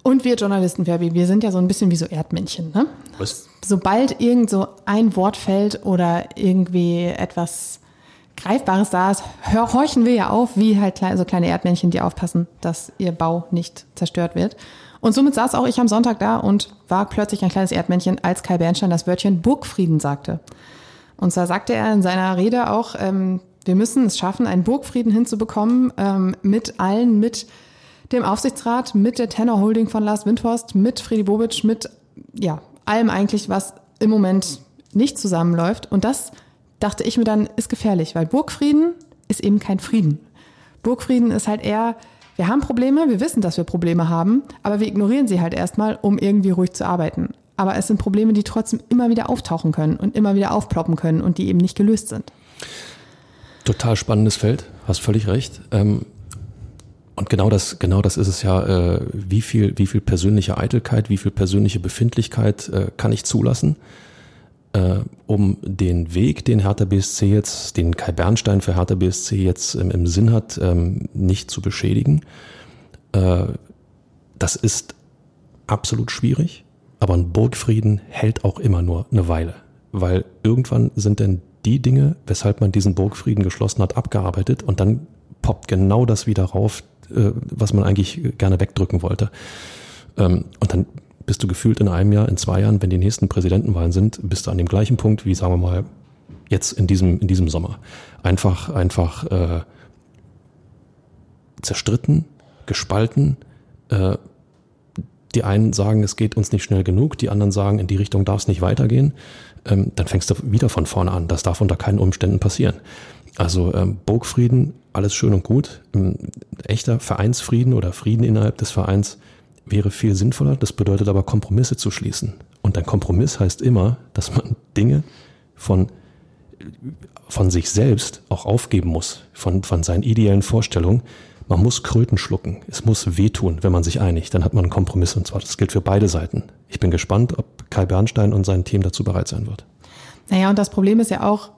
Und wir Journalisten, Verbi, wir sind ja so ein bisschen wie so Erdmännchen. Ne? Was? Sobald irgend so ein Wort fällt oder irgendwie etwas Greifbares da ist, horchen wir ja auf, wie halt kleine, so kleine Erdmännchen, die aufpassen, dass ihr Bau nicht zerstört wird. Und somit saß auch ich am Sonntag da und war plötzlich ein kleines Erdmännchen, als Kai Bernstein das Wörtchen Burgfrieden sagte. Und zwar sagte er in seiner Rede auch, ähm, wir müssen es schaffen, einen Burgfrieden hinzubekommen ähm, mit allen, mit dem Aufsichtsrat, mit der Tenor Holding von Lars Windhorst, mit Friedi Bobic, mit ja, allem eigentlich, was im Moment nicht zusammenläuft. Und das dachte ich mir dann, ist gefährlich, weil Burgfrieden ist eben kein Frieden. Burgfrieden ist halt eher, wir haben Probleme, wir wissen, dass wir Probleme haben, aber wir ignorieren sie halt erstmal, um irgendwie ruhig zu arbeiten. Aber es sind Probleme, die trotzdem immer wieder auftauchen können und immer wieder aufploppen können und die eben nicht gelöst sind. Total spannendes Feld, hast völlig recht. Ähm, und genau das, genau das ist es ja, äh, wie viel, wie viel persönliche Eitelkeit, wie viel persönliche Befindlichkeit äh, kann ich zulassen? äh, um den Weg, den Hertha BSC jetzt, den Kai Bernstein für Hertha BSC jetzt im, im Sinn hat, ähm, nicht zu beschädigen. Äh, das ist absolut schwierig, aber ein Burgfrieden hält auch immer nur eine Weile, weil irgendwann sind denn die Dinge, weshalb man diesen Burgfrieden geschlossen hat, abgearbeitet und dann poppt genau das wieder rauf, was man eigentlich gerne wegdrücken wollte. Ähm, und dann bist du gefühlt in einem Jahr, in zwei Jahren, wenn die nächsten Präsidentenwahlen sind, bist du an dem gleichen Punkt wie, sagen wir mal, jetzt in diesem, in diesem Sommer. Einfach, einfach äh, zerstritten, gespalten. Äh, die einen sagen, es geht uns nicht schnell genug, die anderen sagen, in die Richtung darf es nicht weitergehen. Ähm, dann fängst du wieder von vorne an. Das darf unter keinen Umständen passieren. Also ähm, Burgfrieden, alles schön und gut. Ähm, echter Vereinsfrieden oder Frieden innerhalb des Vereins wäre viel sinnvoller. Das bedeutet aber Kompromisse zu schließen. Und ein Kompromiss heißt immer, dass man Dinge von, von sich selbst auch aufgeben muss, von, von seinen ideellen Vorstellungen. Man muss Kröten schlucken. Es muss wehtun, wenn man sich einigt. Dann hat man einen Kompromiss und zwar das gilt für beide Seiten. Ich bin gespannt, ob Kai Bernstein und sein Team dazu bereit sein wird. Naja, und das Problem ist ja auch,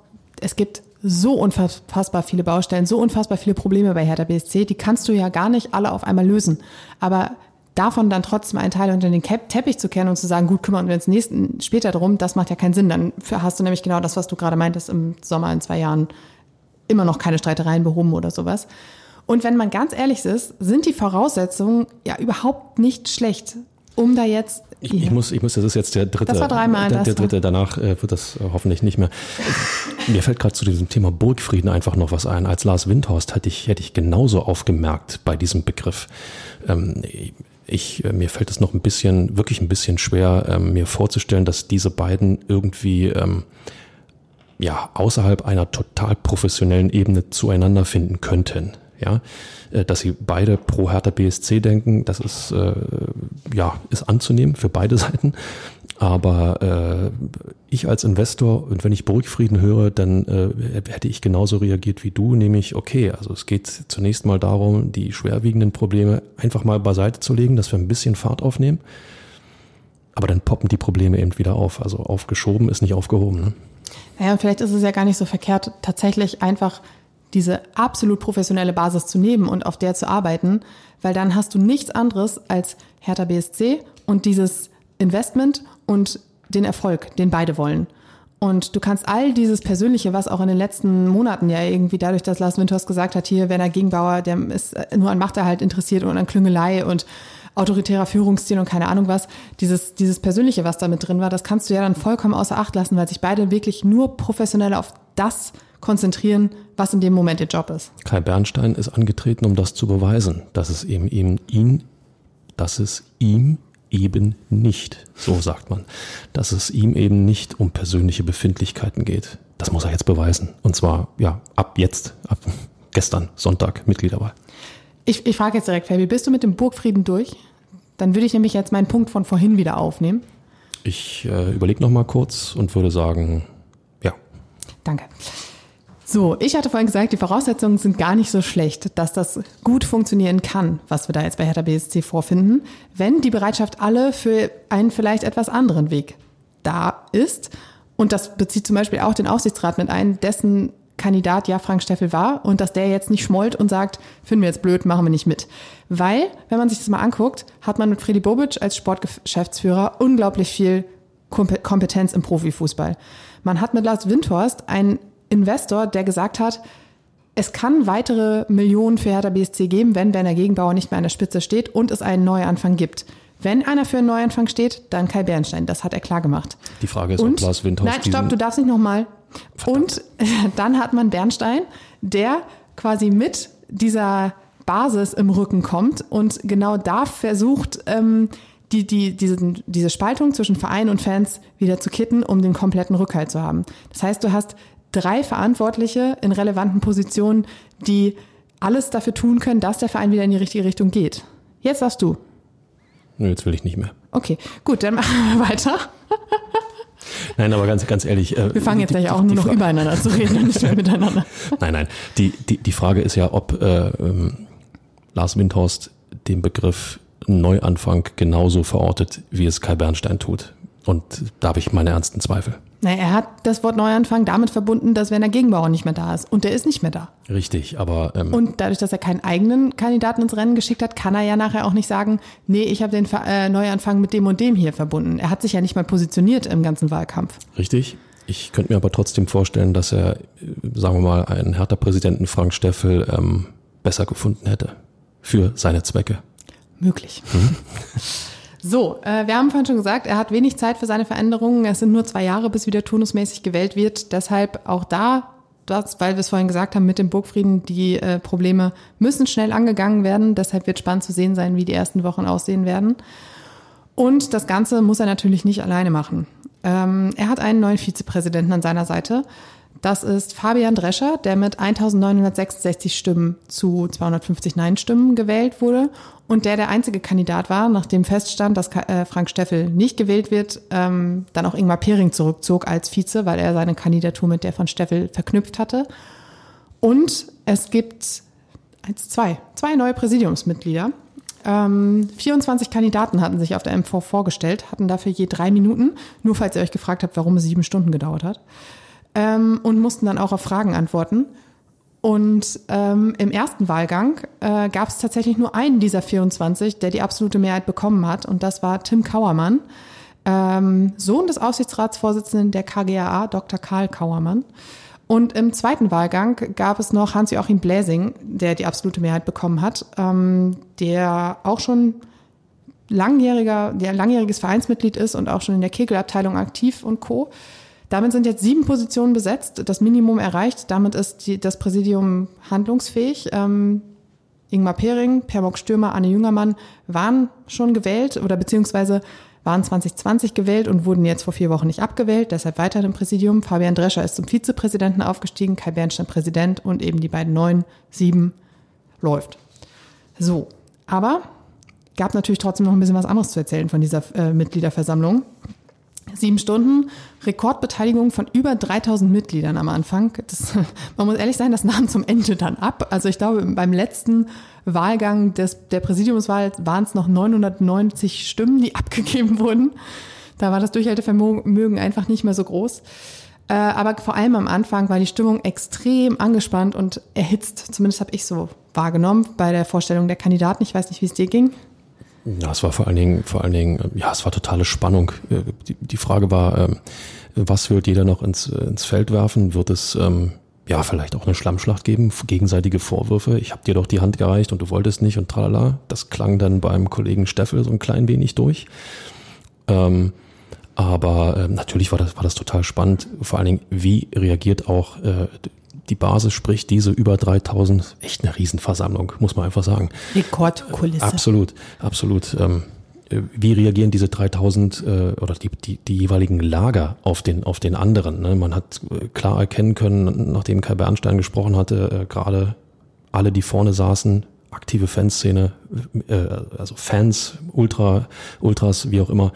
es gibt so unfassbar viele Baustellen, so unfassbar viele Probleme bei Hertha BSC, die kannst du ja gar nicht alle auf einmal lösen. Aber davon dann trotzdem einen Teil unter den Teppich zu kehren und zu sagen, gut, kümmern wir uns nächsten später drum, das macht ja keinen Sinn. Dann hast du nämlich genau das, was du gerade meintest, im Sommer in zwei Jahren immer noch keine Streitereien behoben oder sowas. Und wenn man ganz ehrlich ist, sind die Voraussetzungen ja überhaupt nicht schlecht, um da jetzt. Ich, ich muss, ich muss, das ist jetzt der dritte. Das war dreimal. Der, der dritte, danach äh, wird das äh, hoffentlich nicht mehr. Mir fällt gerade zu diesem Thema Burgfrieden einfach noch was ein. Als Lars Windhorst hätte ich, hätte ich genauso aufgemerkt bei diesem Begriff. Ähm, ich, äh, mir fällt es noch ein bisschen, wirklich ein bisschen schwer, ähm, mir vorzustellen, dass diese beiden irgendwie ähm, ja außerhalb einer total professionellen Ebene zueinander finden könnten. Ja, äh, dass sie beide pro Hertha BSC denken, das ist äh, ja ist anzunehmen für beide Seiten. Aber äh, ich als Investor und wenn ich Burgfrieden höre, dann äh, hätte ich genauso reagiert wie du, nämlich okay, also es geht zunächst mal darum, die schwerwiegenden Probleme einfach mal beiseite zu legen, dass wir ein bisschen Fahrt aufnehmen. Aber dann poppen die Probleme eben wieder auf. Also aufgeschoben ist nicht aufgehoben. Ne? Naja, vielleicht ist es ja gar nicht so verkehrt, tatsächlich einfach diese absolut professionelle Basis zu nehmen und auf der zu arbeiten, weil dann hast du nichts anderes als Hertha BSC und dieses Investment und den Erfolg, den beide wollen. Und du kannst all dieses Persönliche, was auch in den letzten Monaten ja irgendwie dadurch, dass Lars Winters gesagt hat, hier Werner Gegenbauer, der ist nur an Machterhalt interessiert und an Klüngelei und autoritärer Führungsstil und keine Ahnung was, dieses, dieses Persönliche, was da mit drin war, das kannst du ja dann vollkommen außer Acht lassen, weil sich beide wirklich nur professionell auf das konzentrieren, was in dem Moment ihr Job ist. Kai Bernstein ist angetreten, um das zu beweisen, dass es eben ihm ihn, dass es ihm eben nicht, so sagt man, dass es ihm eben nicht um persönliche Befindlichkeiten geht. Das muss er jetzt beweisen. Und zwar, ja, ab jetzt, ab gestern, Sonntag, Mitgliederwahl. Ich, ich frage jetzt direkt, Fabi, bist du mit dem Burgfrieden durch? Dann würde ich nämlich jetzt meinen Punkt von vorhin wieder aufnehmen. Ich äh, überlege noch mal kurz und würde sagen, ja. Danke. So, ich hatte vorhin gesagt, die Voraussetzungen sind gar nicht so schlecht, dass das gut funktionieren kann, was wir da jetzt bei Hertha BSC vorfinden, wenn die Bereitschaft alle für einen vielleicht etwas anderen Weg da ist. Und das bezieht zum Beispiel auch den Aufsichtsrat mit ein, dessen Kandidat ja Frank Steffel war und dass der jetzt nicht schmollt und sagt, finden wir jetzt blöd, machen wir nicht mit. Weil, wenn man sich das mal anguckt, hat man mit Freddy Bobic als Sportgeschäftsführer unglaublich viel Kompetenz im Profifußball. Man hat mit Lars Windhorst einen Investor, der gesagt hat, es kann weitere Millionen für Hertha BSC geben, wenn Werner Gegenbauer nicht mehr an der Spitze steht und es einen Neuanfang gibt. Wenn einer für einen Neuanfang steht, dann Kai Bernstein. Das hat er klar gemacht. Die Frage ist, und, ob Lars Windhaus Nein, stopp, du darfst nicht nochmal. Und dann hat man Bernstein, der quasi mit dieser Basis im Rücken kommt und genau da versucht, ähm, die, die, diese, diese Spaltung zwischen Verein und Fans wieder zu kitten, um den kompletten Rückhalt zu haben. Das heißt, du hast drei Verantwortliche in relevanten Positionen, die alles dafür tun können, dass der Verein wieder in die richtige Richtung geht. Jetzt sagst du. Nö, jetzt will ich nicht mehr. Okay, gut, dann machen wir weiter. Nein, aber ganz, ganz ehrlich. Äh, wir fangen jetzt die, gleich auch die, nur noch übereinander zu reden und nicht mehr miteinander. Nein, nein. Die, die, die Frage ist ja, ob äh, ähm, Lars Windhorst den Begriff Neuanfang genauso verortet, wie es Kai Bernstein tut. Und da habe ich meine ernsten Zweifel. Naja, er hat das Wort Neuanfang damit verbunden, dass Werner Gegenbauer nicht mehr da ist. Und der ist nicht mehr da. Richtig, aber. Ähm und dadurch, dass er keinen eigenen Kandidaten ins Rennen geschickt hat, kann er ja nachher auch nicht sagen, nee, ich habe den äh, Neuanfang mit dem und dem hier verbunden. Er hat sich ja nicht mal positioniert im ganzen Wahlkampf. Richtig. Ich könnte mir aber trotzdem vorstellen, dass er, sagen wir mal, einen Hertha-Präsidenten Frank Steffel ähm, besser gefunden hätte für seine Zwecke. Möglich. Mhm. So, äh, wir haben vorhin schon gesagt, er hat wenig Zeit für seine Veränderungen. Es sind nur zwei Jahre, bis wieder turnusmäßig gewählt wird. Deshalb auch da, das, weil wir es vorhin gesagt haben, mit dem Burgfrieden, die äh, Probleme müssen schnell angegangen werden. Deshalb wird spannend zu sehen sein, wie die ersten Wochen aussehen werden. Und das Ganze muss er natürlich nicht alleine machen. Ähm, er hat einen neuen Vizepräsidenten an seiner Seite. Das ist Fabian Drescher, der mit 1966 Stimmen zu 250 Nein-Stimmen gewählt wurde und der der einzige Kandidat war, nachdem feststand, dass äh, Frank Steffel nicht gewählt wird, ähm, dann auch Ingmar Pering zurückzog als Vize, weil er seine Kandidatur mit der von Steffel verknüpft hatte. Und es gibt eins, zwei, zwei neue Präsidiumsmitglieder. Ähm, 24 Kandidaten hatten sich auf der MV vorgestellt, hatten dafür je drei Minuten, nur falls ihr euch gefragt habt, warum es sieben Stunden gedauert hat ähm, und mussten dann auch auf Fragen antworten. Und ähm, im ersten Wahlgang äh, gab es tatsächlich nur einen dieser 24, der die absolute Mehrheit bekommen hat. Und das war Tim Kauermann, ähm, Sohn des Aufsichtsratsvorsitzenden der KGAA, Dr. Karl Kauermann. Und im zweiten Wahlgang gab es noch Hans-Joachim Bläsing, der die absolute Mehrheit bekommen hat, ähm, der auch schon langjähriger, der langjähriges Vereinsmitglied ist und auch schon in der Kegelabteilung aktiv und Co. Damit sind jetzt sieben Positionen besetzt, das Minimum erreicht. Damit ist die, das Präsidium handlungsfähig. Ähm, Ingmar Pering, Permok Stürmer, Anne Jüngermann waren schon gewählt oder beziehungsweise waren 2020 gewählt und wurden jetzt vor vier Wochen nicht abgewählt, deshalb weiter im Präsidium. Fabian Drescher ist zum Vizepräsidenten aufgestiegen, Kai Bernstein Präsident und eben die beiden neuen, sieben läuft. So, aber gab natürlich trotzdem noch ein bisschen was anderes zu erzählen von dieser äh, Mitgliederversammlung. Sieben Stunden, Rekordbeteiligung von über 3000 Mitgliedern am Anfang. Das, man muss ehrlich sein, das nahm zum Ende dann ab. Also ich glaube, beim letzten Wahlgang des, der Präsidiumswahl waren es noch 990 Stimmen, die abgegeben wurden. Da war das Durchhaltevermögen einfach nicht mehr so groß. Äh, aber vor allem am Anfang war die Stimmung extrem angespannt und erhitzt. Zumindest habe ich so wahrgenommen bei der Vorstellung der Kandidaten. Ich weiß nicht, wie es dir ging. Ja, es war vor allen Dingen, vor allen Dingen, äh, ja, es war totale Spannung. Äh, die, die Frage war, ähm, was wird jeder noch ins, äh, ins Feld werfen? Wird es ähm, ja vielleicht auch eine Schlammschlacht geben, gegenseitige Vorwürfe? Ich habe dir doch die Hand gereicht und du wolltest nicht und tralala. Das klang dann beim Kollegen Steffel so ein klein wenig durch. Ähm, aber äh, natürlich war das, war das total spannend. Vor allen Dingen, wie reagiert auch äh, die Basis, sprich diese über 3000, echt eine Riesenversammlung, muss man einfach sagen. Rekordkulisse. Absolut, absolut. Ähm, wie reagieren diese 3000 äh, oder die, die, die jeweiligen Lager auf den, auf den anderen? Ne? Man hat äh, klar erkennen können, nachdem Kai Bernstein gesprochen hatte, äh, gerade alle, die vorne saßen, aktive Fanszene, äh, also Fans, Ultra, Ultras, wie auch immer,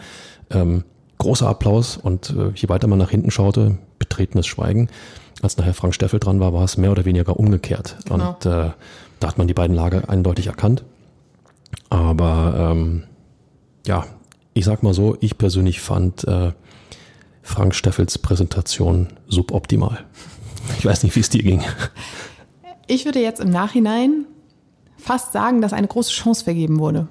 ähm, großer Applaus und äh, je weiter man nach hinten schaute, betretenes Schweigen als nachher Frank Steffel dran war, war es mehr oder weniger umgekehrt. Genau. Und äh, da hat man die beiden Lager eindeutig erkannt. Aber ähm, ja, ich sag mal so, ich persönlich fand äh, Frank Steffels Präsentation suboptimal. Ich weiß nicht, wie es dir ging. Ich würde jetzt im Nachhinein fast sagen, dass eine große Chance vergeben wurde.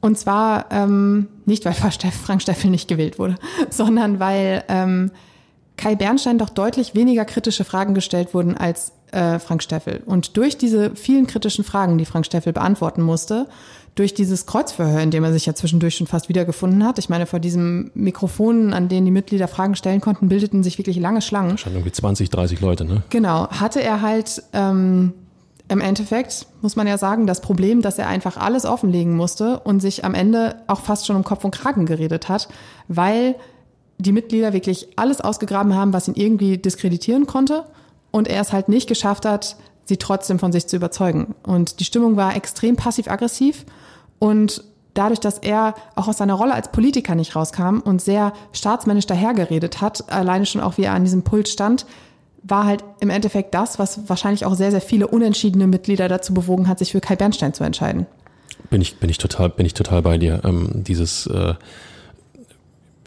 Und zwar ähm, nicht, weil Frank Steffel nicht gewählt wurde, sondern weil ähm, Kai Bernstein doch deutlich weniger kritische Fragen gestellt wurden als äh, Frank Steffel. Und durch diese vielen kritischen Fragen, die Frank Steffel beantworten musste, durch dieses Kreuzverhör, in dem er sich ja zwischendurch schon fast wiedergefunden hat, ich meine, vor diesem Mikrofon, an denen die Mitglieder Fragen stellen konnten, bildeten sich wirklich lange Schlangen. Standen irgendwie 20, 30 Leute, ne? Genau. Hatte er halt ähm, im Endeffekt, muss man ja sagen, das Problem, dass er einfach alles offenlegen musste und sich am Ende auch fast schon um Kopf und Kragen geredet hat, weil die Mitglieder wirklich alles ausgegraben haben, was ihn irgendwie diskreditieren konnte und er es halt nicht geschafft hat, sie trotzdem von sich zu überzeugen. Und die Stimmung war extrem passiv-aggressiv und dadurch, dass er auch aus seiner Rolle als Politiker nicht rauskam und sehr staatsmännisch dahergeredet hat, alleine schon auch wie er an diesem Pult stand, war halt im Endeffekt das, was wahrscheinlich auch sehr, sehr viele unentschiedene Mitglieder dazu bewogen hat, sich für Kai Bernstein zu entscheiden. Bin ich, bin ich total, bin ich total bei dir. Ähm, dieses äh,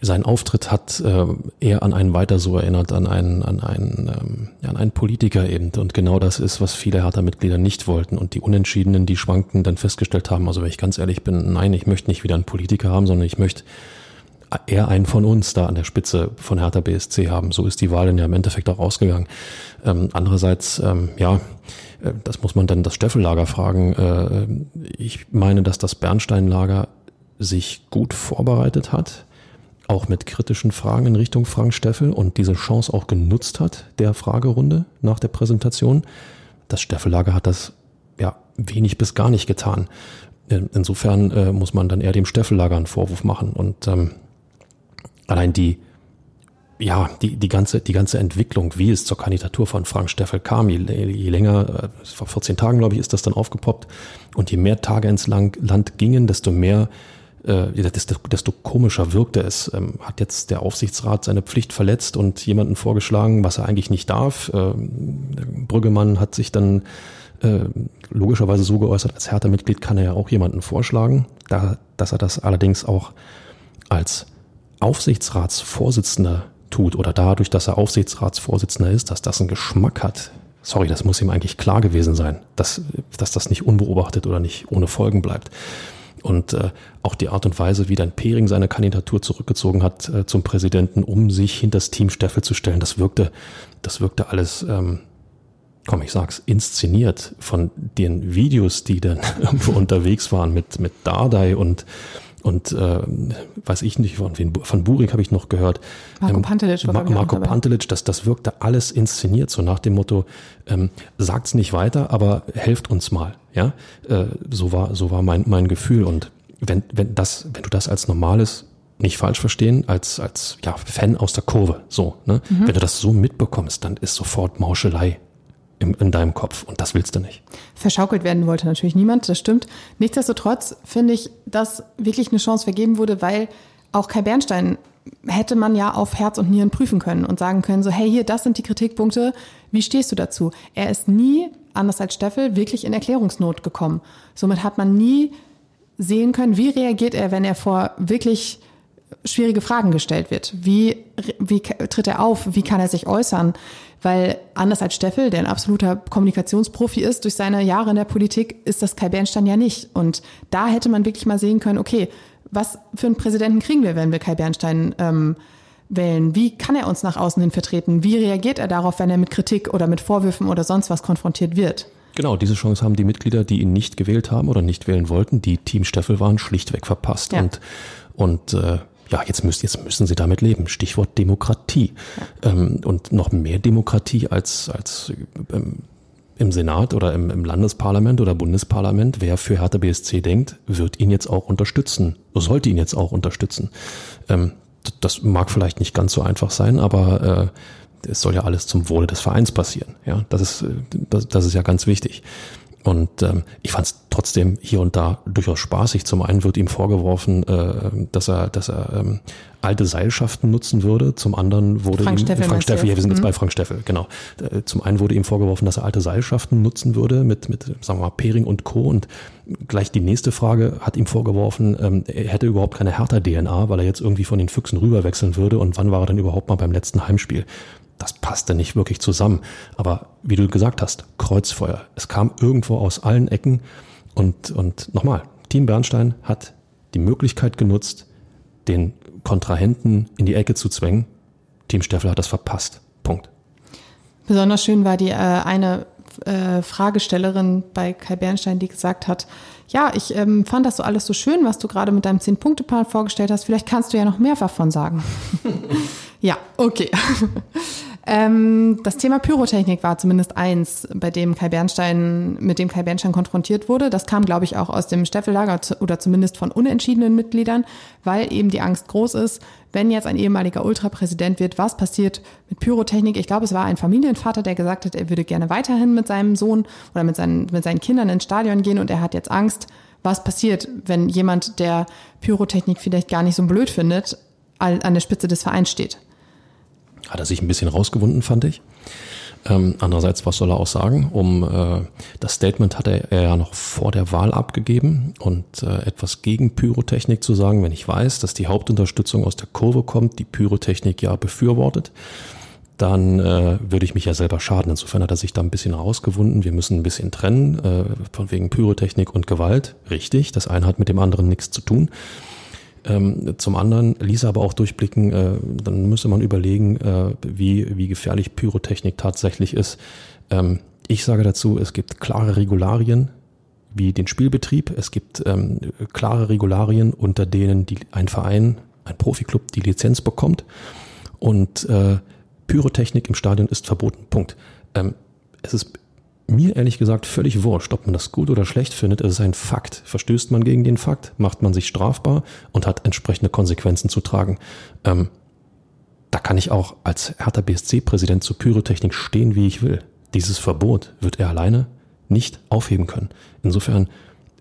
sein Auftritt hat äh, eher an einen weiter so erinnert, an einen, an einen, ähm, an einen Politiker eben. Und genau das ist, was viele Hertha-Mitglieder nicht wollten. Und die Unentschiedenen, die schwanken, dann festgestellt haben, also wenn ich ganz ehrlich bin, nein, ich möchte nicht wieder einen Politiker haben, sondern ich möchte eher einen von uns da an der Spitze von Hertha BSC haben. So ist die Wahl dann ja im Endeffekt auch ausgegangen. Ähm, andererseits, ähm, ja, äh, das muss man dann das Steffellager fragen. Äh, ich meine, dass das Bernsteinlager sich gut vorbereitet hat, auch mit kritischen Fragen in Richtung Frank Steffel und diese Chance auch genutzt hat, der Fragerunde nach der Präsentation. Das Steffellager hat das ja wenig bis gar nicht getan. Insofern äh, muss man dann eher dem Steffellager einen Vorwurf machen. Und ähm, allein die, ja, die, die, ganze, die ganze Entwicklung, wie es zur Kandidatur von Frank Steffel kam, je, je länger, äh, vor 14 Tagen, glaube ich, ist das dann aufgepoppt. Und je mehr Tage ins Land gingen, desto mehr äh, desto, desto komischer wirkte es. Ähm, hat jetzt der Aufsichtsrat seine Pflicht verletzt und jemanden vorgeschlagen, was er eigentlich nicht darf. Ähm, Brüggemann hat sich dann äh, logischerweise so geäußert, als Hertha-Mitglied kann er ja auch jemanden vorschlagen. Da, dass er das allerdings auch als Aufsichtsratsvorsitzender tut oder dadurch, dass er Aufsichtsratsvorsitzender ist, dass das einen Geschmack hat. Sorry, das muss ihm eigentlich klar gewesen sein, dass, dass das nicht unbeobachtet oder nicht ohne Folgen bleibt. Und äh, auch die Art und Weise, wie dann Pering seine Kandidatur zurückgezogen hat äh, zum Präsidenten, um sich hinter das Team Steffel zu stellen, das wirkte, das wirkte alles ähm, komm, ich sag's, inszeniert von den Videos, die dann irgendwo unterwegs waren mit, mit Dardai und und äh, weiß ich nicht, von, wen, von Burik habe ich noch gehört. Marco ähm, Pantelic war Ma Marco Pantelic, das, das wirkte alles inszeniert, so nach dem Motto, ähm, sagt's nicht weiter, aber helft uns mal. Ja, äh, so war, so war mein, mein Gefühl. Und wenn, wenn das, wenn du das als normales nicht falsch verstehen, als, als ja, Fan aus der Kurve, so, ne? Mhm. Wenn du das so mitbekommst, dann ist sofort Mauschelei im, in deinem Kopf und das willst du nicht. Verschaukelt werden wollte natürlich niemand, das stimmt. Nichtsdestotrotz finde ich, dass wirklich eine Chance vergeben wurde, weil auch Kai Bernstein hätte man ja auf Herz und Nieren prüfen können und sagen können, so hey, hier, das sind die Kritikpunkte, wie stehst du dazu? Er ist nie, anders als Steffel, wirklich in Erklärungsnot gekommen. Somit hat man nie sehen können, wie reagiert er, wenn er vor wirklich schwierige Fragen gestellt wird. Wie, wie tritt er auf? Wie kann er sich äußern? Weil anders als Steffel, der ein absoluter Kommunikationsprofi ist, durch seine Jahre in der Politik, ist das Kai Bernstein ja nicht. Und da hätte man wirklich mal sehen können, okay, was für einen Präsidenten kriegen wir, wenn wir Kai Bernstein ähm, wählen? Wie kann er uns nach außen hin vertreten? Wie reagiert er darauf, wenn er mit Kritik oder mit Vorwürfen oder sonst was konfrontiert wird? Genau, diese Chance haben die Mitglieder, die ihn nicht gewählt haben oder nicht wählen wollten, die Team Steffel waren, schlichtweg verpasst. Ja. Und, und äh, ja, jetzt, müssen, jetzt müssen sie damit leben. Stichwort Demokratie. Ja. Ähm, und noch mehr Demokratie als, als ähm, im Senat oder im, im, Landesparlament oder Bundesparlament, wer für Hertha BSC denkt, wird ihn jetzt auch unterstützen, sollte ihn jetzt auch unterstützen. Ähm, das mag vielleicht nicht ganz so einfach sein, aber äh, es soll ja alles zum Wohle des Vereins passieren. Ja, das ist, äh, das, das ist ja ganz wichtig. Und ähm, ich fand es trotzdem hier und da durchaus spaßig. Zum einen wird ihm vorgeworfen, äh, dass er, dass er ähm, alte Seilschaften nutzen würde. Zum anderen wurde Frank ihm Steffel Frank Steffel, ja, wir sind mhm. jetzt bei Frank Steffel, genau. Äh, zum einen wurde ihm vorgeworfen, dass er alte Seilschaften nutzen würde mit, mit, sagen wir mal, Pering und Co. Und gleich die nächste Frage hat ihm vorgeworfen, ähm, er hätte überhaupt keine härter DNA, weil er jetzt irgendwie von den Füchsen rüberwechseln würde. Und wann war er denn überhaupt mal beim letzten Heimspiel? Das passte nicht wirklich zusammen. Aber wie du gesagt hast, Kreuzfeuer. Es kam irgendwo aus allen Ecken. Und, und nochmal, Team Bernstein hat die Möglichkeit genutzt, den Kontrahenten in die Ecke zu zwängen. Team Steffel hat das verpasst. Punkt. Besonders schön war die äh, eine äh, Fragestellerin bei Kai Bernstein, die gesagt hat, ja, ich ähm, fand das so alles so schön, was du gerade mit deinem Zehn-Punkte-Plan vorgestellt hast. Vielleicht kannst du ja noch mehr davon sagen. ja, okay. Ähm, das Thema Pyrotechnik war zumindest eins, bei dem Kai Bernstein, mit dem Kai Bernstein konfrontiert wurde. Das kam, glaube ich, auch aus dem Steffellager oder zumindest von unentschiedenen Mitgliedern, weil eben die Angst groß ist, wenn jetzt ein ehemaliger Ultrapräsident wird, was passiert mit Pyrotechnik? Ich glaube, es war ein Familienvater, der gesagt hat, er würde gerne weiterhin mit seinem Sohn oder mit seinen, mit seinen Kindern ins Stadion gehen und er hat jetzt Angst, was passiert, wenn jemand, der Pyrotechnik vielleicht gar nicht so blöd findet, an der Spitze des Vereins steht hat er sich ein bisschen rausgewunden, fand ich. Ähm, andererseits, was soll er auch sagen? Um äh, das Statement hat er, er ja noch vor der Wahl abgegeben und äh, etwas gegen Pyrotechnik zu sagen, wenn ich weiß, dass die Hauptunterstützung aus der Kurve kommt, die Pyrotechnik ja befürwortet, dann äh, würde ich mich ja selber schaden. Insofern hat er sich da ein bisschen rausgewunden. Wir müssen ein bisschen trennen, äh, von wegen Pyrotechnik und Gewalt. Richtig, das eine hat mit dem anderen nichts zu tun. Ähm, zum anderen ließ er aber auch durchblicken, äh, dann müsste man überlegen, äh, wie, wie gefährlich Pyrotechnik tatsächlich ist. Ähm, ich sage dazu, es gibt klare Regularien, wie den Spielbetrieb. Es gibt ähm, klare Regularien, unter denen die, ein Verein, ein Profiklub die Lizenz bekommt. Und äh, Pyrotechnik im Stadion ist verboten. Punkt. Ähm, es ist mir ehrlich gesagt völlig wurscht, ob man das gut oder schlecht findet. Es ist ein Fakt. Verstößt man gegen den Fakt, macht man sich strafbar und hat entsprechende Konsequenzen zu tragen. Ähm, da kann ich auch als Hertha BSC-Präsident zu Pyrotechnik stehen, wie ich will. Dieses Verbot wird er alleine nicht aufheben können. Insofern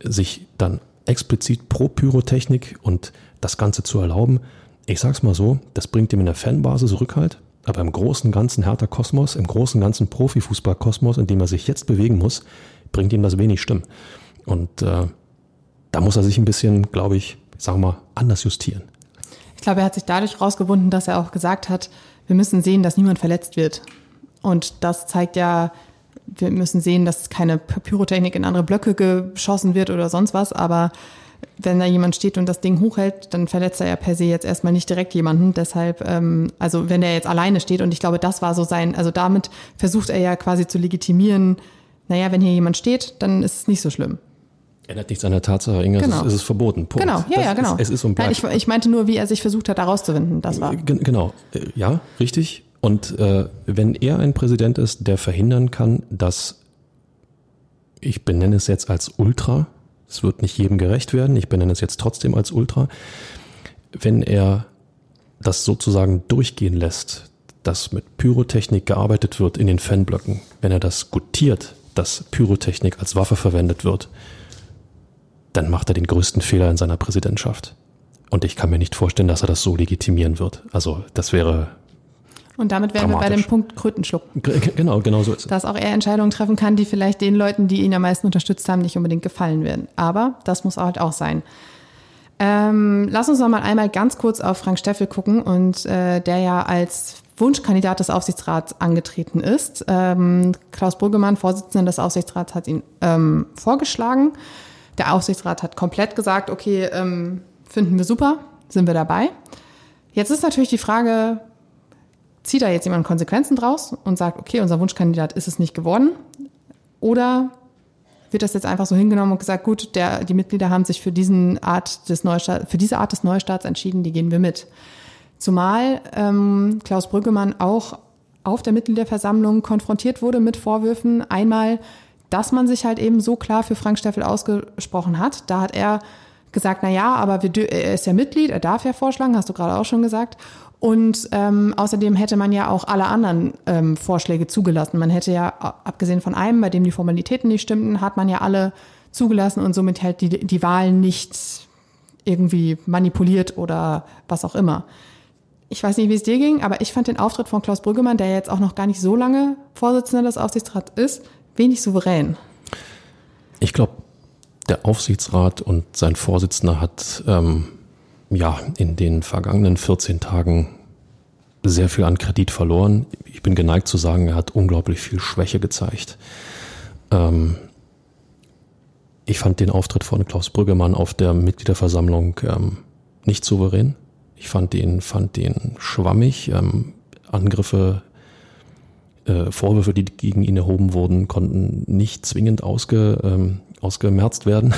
sich dann explizit pro Pyrotechnik und das Ganze zu erlauben, ich sag's mal so, das bringt ihm in der Fanbasis Rückhalt, aber im großen ganzen Hertha Kosmos, im großen ganzen Profifußball-Kosmos, in dem er sich jetzt bewegen muss, bringt ihm das wenig Stimmen. Und äh, da muss er sich ein bisschen, glaube ich, sagen wir mal, anders justieren. Ich glaube, er hat sich dadurch rausgewunden, dass er auch gesagt hat, wir müssen sehen, dass niemand verletzt wird. Und das zeigt ja, wir müssen sehen, dass keine Pyrotechnik in andere Blöcke geschossen wird oder sonst was, aber wenn da jemand steht und das Ding hochhält, dann verletzt er ja per se jetzt erstmal nicht direkt jemanden. Deshalb, ähm, also wenn er jetzt alleine steht und ich glaube, das war so sein, also damit versucht er ja quasi zu legitimieren, naja, wenn hier jemand steht, dann ist es nicht so schlimm. Ändert nichts an der Tatsache, Inga, genau. es, ist, es ist verboten. Punkt. Genau, ja, das ja, genau. Ist, es ist und Nein, ich, ich meinte nur, wie er sich versucht hat, da rauszuwinden. Das war. Genau, ja, richtig. Und äh, wenn er ein Präsident ist, der verhindern kann, dass ich benenne es jetzt als Ultra, es wird nicht jedem gerecht werden, ich benenne es jetzt trotzdem als Ultra, wenn er das sozusagen durchgehen lässt, dass mit Pyrotechnik gearbeitet wird in den Fanblöcken, wenn er das gutiert, dass Pyrotechnik als Waffe verwendet wird, dann macht er den größten Fehler in seiner Präsidentschaft. Und ich kann mir nicht vorstellen, dass er das so legitimieren wird. Also das wäre und damit wären wir bei dem Punkt Krötenschluck. Genau, genau so ist es. Dass auch er Entscheidungen treffen kann, die vielleicht den Leuten, die ihn am meisten unterstützt haben, nicht unbedingt gefallen werden. Aber das muss halt auch sein. Ähm, lass uns noch mal einmal ganz kurz auf Frank Steffel gucken und äh, der ja als Wunschkandidat des Aufsichtsrats angetreten ist. Ähm, Klaus Brüggemann, Vorsitzender des Aufsichtsrats, hat ihn ähm, vorgeschlagen. Der Aufsichtsrat hat komplett gesagt, okay, ähm, finden wir super, sind wir dabei. Jetzt ist natürlich die Frage, zieht da jetzt jemand Konsequenzen draus und sagt, okay, unser Wunschkandidat ist es nicht geworden? Oder wird das jetzt einfach so hingenommen und gesagt, gut, der, die Mitglieder haben sich für, diesen Art des Neustarts, für diese Art des Neustarts entschieden, die gehen wir mit. Zumal ähm, Klaus Brüggemann auch auf der Mitgliederversammlung konfrontiert wurde mit Vorwürfen. Einmal, dass man sich halt eben so klar für Frank Steffel ausgesprochen hat. Da hat er gesagt, na ja, aber wir, er ist ja Mitglied, er darf ja vorschlagen, hast du gerade auch schon gesagt. Und ähm, außerdem hätte man ja auch alle anderen ähm, Vorschläge zugelassen. Man hätte ja, abgesehen von einem, bei dem die Formalitäten nicht stimmten, hat man ja alle zugelassen und somit halt die, die Wahlen nicht irgendwie manipuliert oder was auch immer. Ich weiß nicht, wie es dir ging, aber ich fand den Auftritt von Klaus Brüggemann, der jetzt auch noch gar nicht so lange Vorsitzender des Aufsichtsrats ist, wenig souverän. Ich glaube, der Aufsichtsrat und sein Vorsitzender hat ähm, ja, in den vergangenen 14 Tagen sehr viel an Kredit verloren. Ich bin geneigt zu sagen, er hat unglaublich viel Schwäche gezeigt. Ähm, ich fand den Auftritt von Klaus Brüggemann auf der Mitgliederversammlung ähm, nicht souverän. Ich fand den, fand den schwammig. Ähm, Angriffe, äh, Vorwürfe, die gegen ihn erhoben wurden, konnten nicht zwingend ausge, ähm, ausgemerzt werden.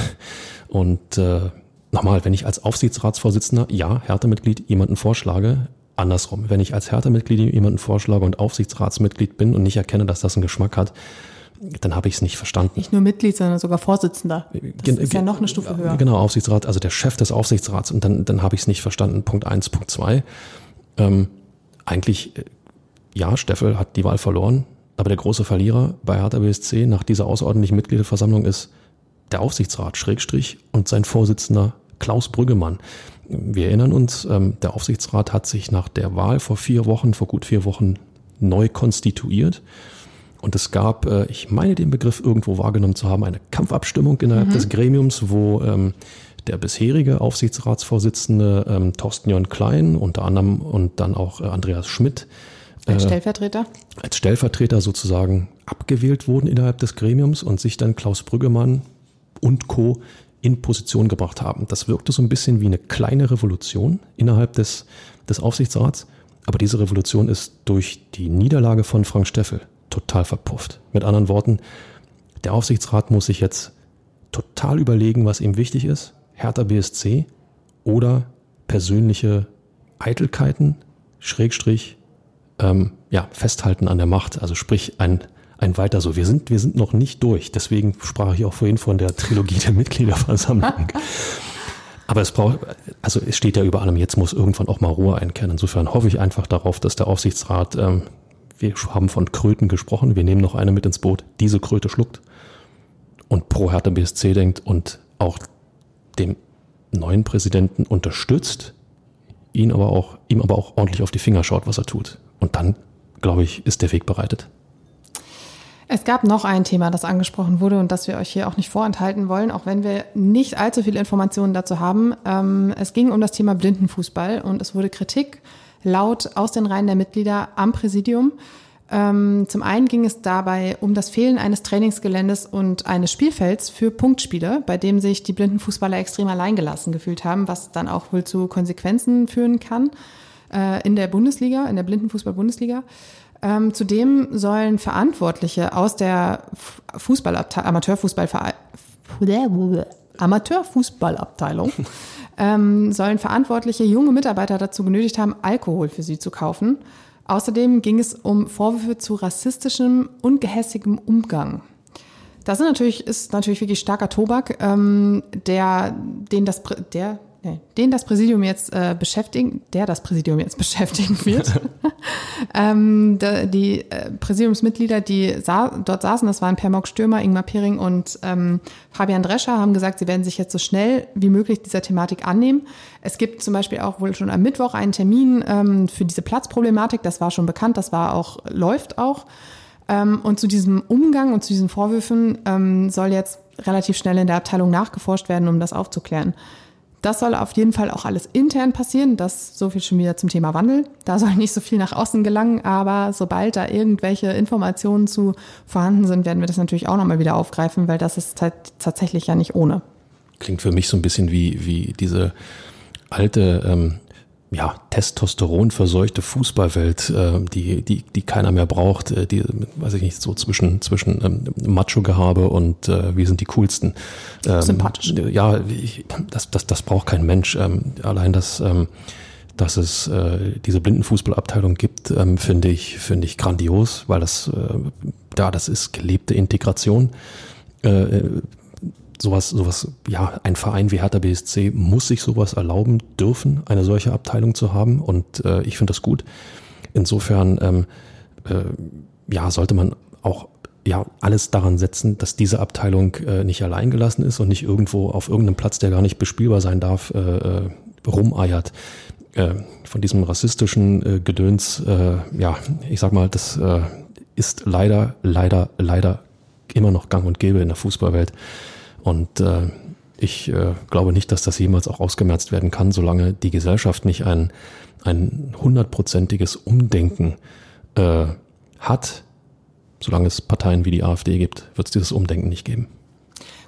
Und äh, nochmal, wenn ich als Aufsichtsratsvorsitzender, ja, Härtemitglied jemanden vorschlage, andersrum, wenn ich als Härtemitglied jemanden vorschlage und Aufsichtsratsmitglied bin und nicht erkenne, dass das einen Geschmack hat, dann habe ich es nicht verstanden. Nicht nur Mitglied, sondern sogar Vorsitzender. Das Gen ist ja noch eine Stufe höher. Genau, Aufsichtsrat, also der Chef des Aufsichtsrats. Und dann, dann habe ich es nicht verstanden. Punkt eins, Punkt zwei. Ähm, eigentlich, äh, ja, Steffel hat die Wahl verloren, aber der große Verlierer bei Hertha BSC nach dieser außerordentlichen Mitgliederversammlung ist der Aufsichtsrat, Schrägstrich, und sein Vorsitzender Klaus Brüggemann. Wir erinnern uns, ähm, der Aufsichtsrat hat sich nach der Wahl vor vier Wochen, vor gut vier Wochen neu konstituiert. Und es gab, äh, ich meine den Begriff irgendwo wahrgenommen zu haben, eine Kampfabstimmung innerhalb mhm. des Gremiums, wo ähm, der bisherige Aufsichtsratsvorsitzende ähm, Thorsten Jörn Klein unter anderem und dann auch äh, Andreas Schmidt als äh, Stellvertreter? Als Stellvertreter sozusagen abgewählt wurden innerhalb des Gremiums und sich dann Klaus Brüggemann und Co in Position gebracht haben. Das wirkte so ein bisschen wie eine kleine Revolution innerhalb des, des Aufsichtsrats. Aber diese Revolution ist durch die Niederlage von Frank Steffel total verpufft. Mit anderen Worten, der Aufsichtsrat muss sich jetzt total überlegen, was ihm wichtig ist. Hertha BSC oder persönliche Eitelkeiten, Schrägstrich, ähm, ja, festhalten an der Macht. Also sprich ein, ein weiter so. Wir sind, wir sind noch nicht durch. Deswegen sprach ich auch vorhin von der Trilogie der Mitgliederversammlung. Aber es braucht, also es steht ja über allem, jetzt muss irgendwann auch mal Ruhe einkehren. Insofern hoffe ich einfach darauf, dass der Aufsichtsrat, ähm, wir haben von Kröten gesprochen, wir nehmen noch eine mit ins Boot, diese Kröte schluckt und pro Hertha BSC denkt und auch dem neuen Präsidenten unterstützt, ihn aber auch, ihm aber auch ordentlich auf die Finger schaut, was er tut. Und dann, glaube ich, ist der Weg bereitet. Es gab noch ein Thema, das angesprochen wurde und das wir euch hier auch nicht vorenthalten wollen, auch wenn wir nicht allzu viele Informationen dazu haben. Ähm, es ging um das Thema Blindenfußball und es wurde Kritik laut aus den Reihen der Mitglieder am Präsidium. Ähm, zum einen ging es dabei um das Fehlen eines Trainingsgeländes und eines Spielfelds für Punktspiele, bei dem sich die blinden Fußballer extrem alleingelassen gefühlt haben, was dann auch wohl zu Konsequenzen führen kann äh, in der Bundesliga, in der Blindenfußball-Bundesliga. Ähm, zudem sollen Verantwortliche aus der Fußballabteilung, Amateurfußballverein, Amateurfußballabteilung ähm, sollen verantwortliche junge Mitarbeiter dazu genötigt haben, Alkohol für sie zu kaufen. Außerdem ging es um Vorwürfe zu rassistischem und gehässigem Umgang. Das ist natürlich, ist natürlich wirklich starker Tobak, ähm, der, den das, der, nee, den das Präsidium jetzt äh, beschäftigen, der das Präsidium jetzt beschäftigen wird. ähm, de, die äh, Präsidiumsmitglieder, die sa dort saßen, das waren Permok Stürmer, Ingmar Pering und ähm, Fabian Drescher, haben gesagt, sie werden sich jetzt so schnell wie möglich dieser Thematik annehmen. Es gibt zum Beispiel auch wohl schon am Mittwoch einen Termin ähm, für diese Platzproblematik. Das war schon bekannt, das war auch, läuft auch. Ähm, und zu diesem Umgang und zu diesen Vorwürfen ähm, soll jetzt relativ schnell in der Abteilung nachgeforscht werden, um das aufzuklären. Das soll auf jeden Fall auch alles intern passieren. Das so viel schon wieder zum Thema Wandel. Da soll nicht so viel nach außen gelangen, aber sobald da irgendwelche Informationen zu vorhanden sind, werden wir das natürlich auch nochmal wieder aufgreifen, weil das ist tatsächlich ja nicht ohne. Klingt für mich so ein bisschen wie, wie diese alte ähm, ja, Testosteron verseuchte Fußballwelt, äh, die, die, die keiner mehr braucht, äh, die, weiß ich nicht, so zwischen, zwischen ähm, Macho-Gehabe und äh, wir sind die coolsten. Ähm, Sympathisch. Ja, ich, das, das, das braucht kein Mensch. Ähm, allein das, ähm, dass es äh, diese Blindenfußballabteilung gibt, ähm, finde ich, finde ich grandios, weil das, äh, ja, das ist gelebte Integration. Äh, sowas, sowas, ja, ein Verein wie Hertha BSC muss sich sowas erlauben dürfen, eine solche Abteilung zu haben. Und äh, ich finde das gut. Insofern, ähm, äh, ja, sollte man auch ja alles daran setzen, dass diese Abteilung äh, nicht allein gelassen ist und nicht irgendwo auf irgendeinem Platz, der gar nicht bespielbar sein darf, äh, äh, rumeiert. Äh, von diesem rassistischen äh, Gedöns, äh, ja, ich sag mal, das äh, ist leider, leider, leider immer noch gang und gäbe in der Fußballwelt. Und äh, ich äh, glaube nicht, dass das jemals auch ausgemerzt werden kann, solange die Gesellschaft nicht ein, ein hundertprozentiges Umdenken äh, hat. Solange es Parteien wie die AfD gibt, wird es dieses Umdenken nicht geben.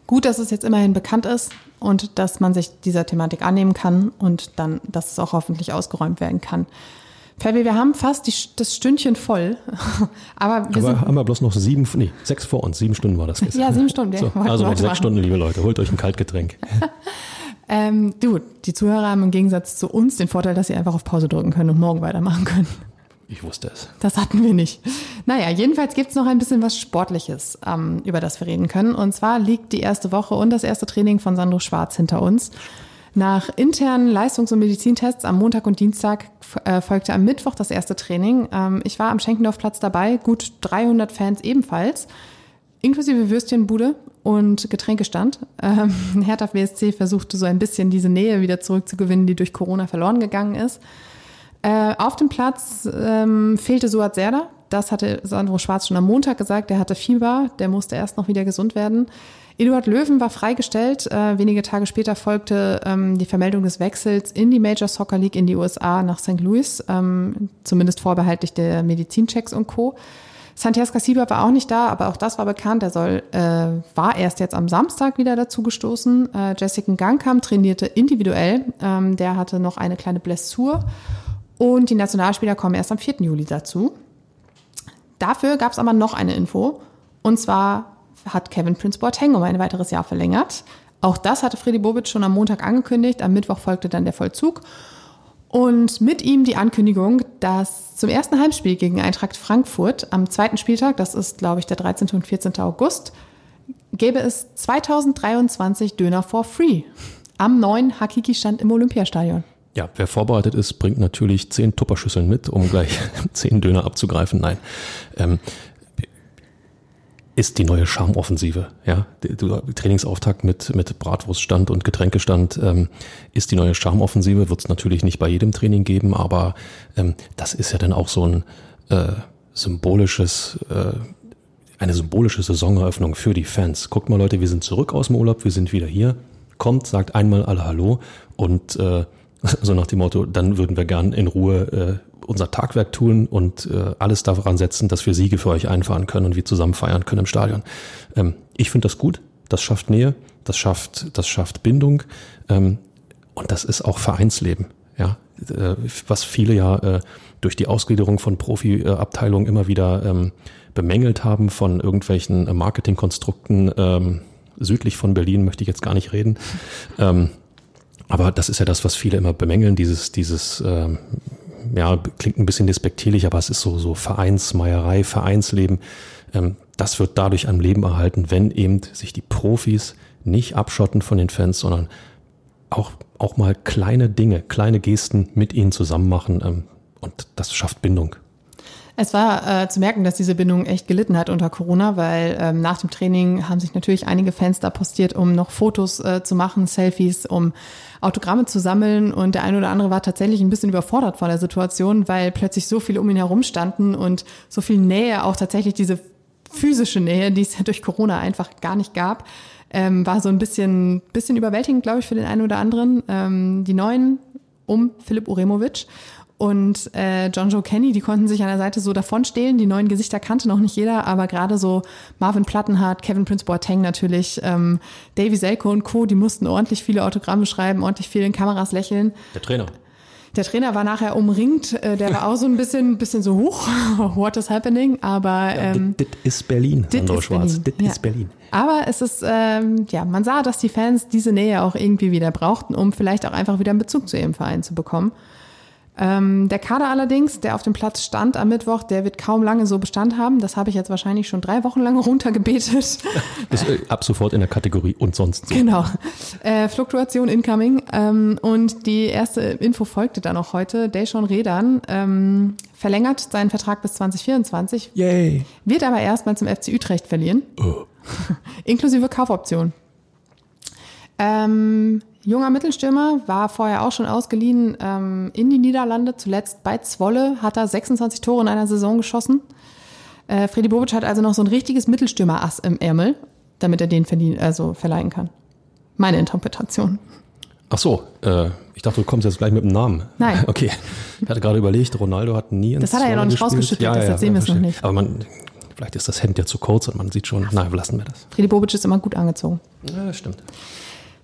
Gut, dass es jetzt immerhin bekannt ist und dass man sich dieser Thematik annehmen kann und dann, dass es auch hoffentlich ausgeräumt werden kann. Fabi, wir haben fast die, das Stündchen voll. Aber wir Aber haben wir bloß noch sieben, nee, sechs vor uns. Sieben Stunden war das gestern. Ja, sieben Stunden. So, also noch sechs machen. Stunden, liebe Leute. Holt euch ein Kaltgetränk. Ähm, du, die Zuhörer haben im Gegensatz zu uns den Vorteil, dass sie einfach auf Pause drücken können und morgen weitermachen können. Ich wusste es. Das hatten wir nicht. Naja, jedenfalls gibt's noch ein bisschen was Sportliches, ähm, über das wir reden können. Und zwar liegt die erste Woche und das erste Training von Sandro Schwarz hinter uns. Nach internen Leistungs- und Medizintests am Montag und Dienstag äh, folgte am Mittwoch das erste Training. Ähm, ich war am Schenkendorfplatz dabei, gut 300 Fans ebenfalls, inklusive Würstchenbude und Getränkestand. Ähm, Hertha BSC versuchte so ein bisschen diese Nähe wieder zurückzugewinnen, die durch Corona verloren gegangen ist. Äh, auf dem Platz ähm, fehlte Suat Serdar. Das hatte Sandro Schwarz schon am Montag gesagt. Der hatte Fieber, der musste erst noch wieder gesund werden. Eduard Löwen war freigestellt. Äh, wenige Tage später folgte ähm, die Vermeldung des Wechsels in die Major Soccer League in die USA nach St. Louis, ähm, zumindest vorbehaltlich der Medizinchecks und Co. Santiago Casiba war auch nicht da, aber auch das war bekannt. Er soll, äh, war erst jetzt am Samstag wieder dazu gestoßen. Äh, Jessica Gangkamp trainierte individuell. Ähm, der hatte noch eine kleine Blessur. Und die Nationalspieler kommen erst am 4. Juli dazu. Dafür gab es aber noch eine Info. Und zwar hat Kevin Prince Boateng um ein weiteres Jahr verlängert. Auch das hatte Freddy Bobic schon am Montag angekündigt. Am Mittwoch folgte dann der Vollzug. Und mit ihm die Ankündigung, dass zum ersten Heimspiel gegen Eintracht Frankfurt am zweiten Spieltag, das ist, glaube ich, der 13. und 14. August, gäbe es 2023 Döner for free am neuen Hakiki-Stand im Olympiastadion. Ja, wer vorbereitet ist, bringt natürlich zehn Tupperschüsseln mit, um gleich zehn Döner abzugreifen. Nein. Ähm, ist die neue Charmoffensive. Ja, Trainingsauftakt mit mit Bratwurststand und Getränkestand ähm, ist die neue Charmoffensive. Wird es natürlich nicht bei jedem Training geben, aber ähm, das ist ja dann auch so ein äh, symbolisches äh, eine symbolische Saisoneröffnung für die Fans. Guckt mal, Leute, wir sind zurück aus dem Urlaub, wir sind wieder hier. Kommt, sagt einmal alle Hallo und äh, so nach dem Motto, dann würden wir gern in Ruhe äh, unser Tagwerk tun und äh, alles daran setzen, dass wir Siege für euch einfahren können und wir zusammen feiern können im Stadion. Ähm, ich finde das gut. Das schafft Nähe, das schafft, das schafft Bindung ähm, und das ist auch Vereinsleben. Ja, äh, was viele ja äh, durch die Ausgliederung von Profiabteilungen immer wieder ähm, bemängelt haben von irgendwelchen Marketingkonstrukten ähm, südlich von Berlin möchte ich jetzt gar nicht reden. Ähm, aber das ist ja das, was viele immer bemängeln, dieses, dieses, ähm, ja, klingt ein bisschen despektierlich, aber es ist so, so Vereinsmeierei, Vereinsleben. Ähm, das wird dadurch am Leben erhalten, wenn eben sich die Profis nicht abschotten von den Fans, sondern auch, auch mal kleine Dinge, kleine Gesten mit ihnen zusammen machen. Ähm, und das schafft Bindung. Es war äh, zu merken, dass diese Bindung echt gelitten hat unter Corona, weil ähm, nach dem Training haben sich natürlich einige Fans da postiert, um noch Fotos äh, zu machen, Selfies, um Autogramme zu sammeln. Und der eine oder andere war tatsächlich ein bisschen überfordert von der Situation, weil plötzlich so viele um ihn herum standen und so viel Nähe, auch tatsächlich diese physische Nähe, die es ja durch Corona einfach gar nicht gab, ähm, war so ein bisschen, bisschen überwältigend, glaube ich, für den einen oder anderen. Ähm, die neuen um Philipp Uremovic und äh, John Joe Kenny, die konnten sich an der Seite so davonstehlen. Die neuen Gesichter kannte noch nicht jeder, aber gerade so Marvin Plattenhardt, Kevin Prince Boateng natürlich, ähm, Davy Selko und Co., die mussten ordentlich viele Autogramme schreiben, ordentlich vielen Kameras lächeln. Der Trainer. Der Trainer war nachher umringt, äh, der war auch so ein bisschen, bisschen so hoch, what is happening, aber... Ähm, ja, das ist Berlin, dit Sandro Schwarz, das ja. ist Berlin. Aber es ist, ähm, ja, man sah, dass die Fans diese Nähe auch irgendwie wieder brauchten, um vielleicht auch einfach wieder einen Bezug zu ihrem Verein zu bekommen. Ähm, der Kader allerdings, der auf dem Platz stand am Mittwoch, der wird kaum lange so Bestand haben. Das habe ich jetzt wahrscheinlich schon drei Wochen lang runtergebetet. Ist äh, ab sofort in der Kategorie und sonst so. Genau. Äh, Fluktuation incoming. Ähm, und die erste Info folgte dann auch heute. Deshaun Redan ähm, verlängert seinen Vertrag bis 2024. Yay. Wird aber erstmal zum FC Utrecht verlieren. Oh. Inklusive Kaufoption. Ähm, Junger Mittelstürmer, war vorher auch schon ausgeliehen ähm, in die Niederlande. Zuletzt bei Zwolle hat er 26 Tore in einer Saison geschossen. Äh, Freddy Bobic hat also noch so ein richtiges Mittelstürmer-Ass im Ärmel, damit er den verdienen, also verleihen kann. Meine Interpretation. Ach so, äh, ich dachte, du kommst jetzt gleich mit dem Namen. Nein. Okay. Ich hatte gerade überlegt, Ronaldo hat nie ins Das hat er ja noch nicht gespielt. rausgeschüttet, ja, deshalb ja, sehen wir es noch nicht. Aber man, vielleicht ist das Hemd ja zu kurz und man sieht schon, nein, lassen wir das. Freddy Bobic ist immer gut angezogen. Ja, das stimmt.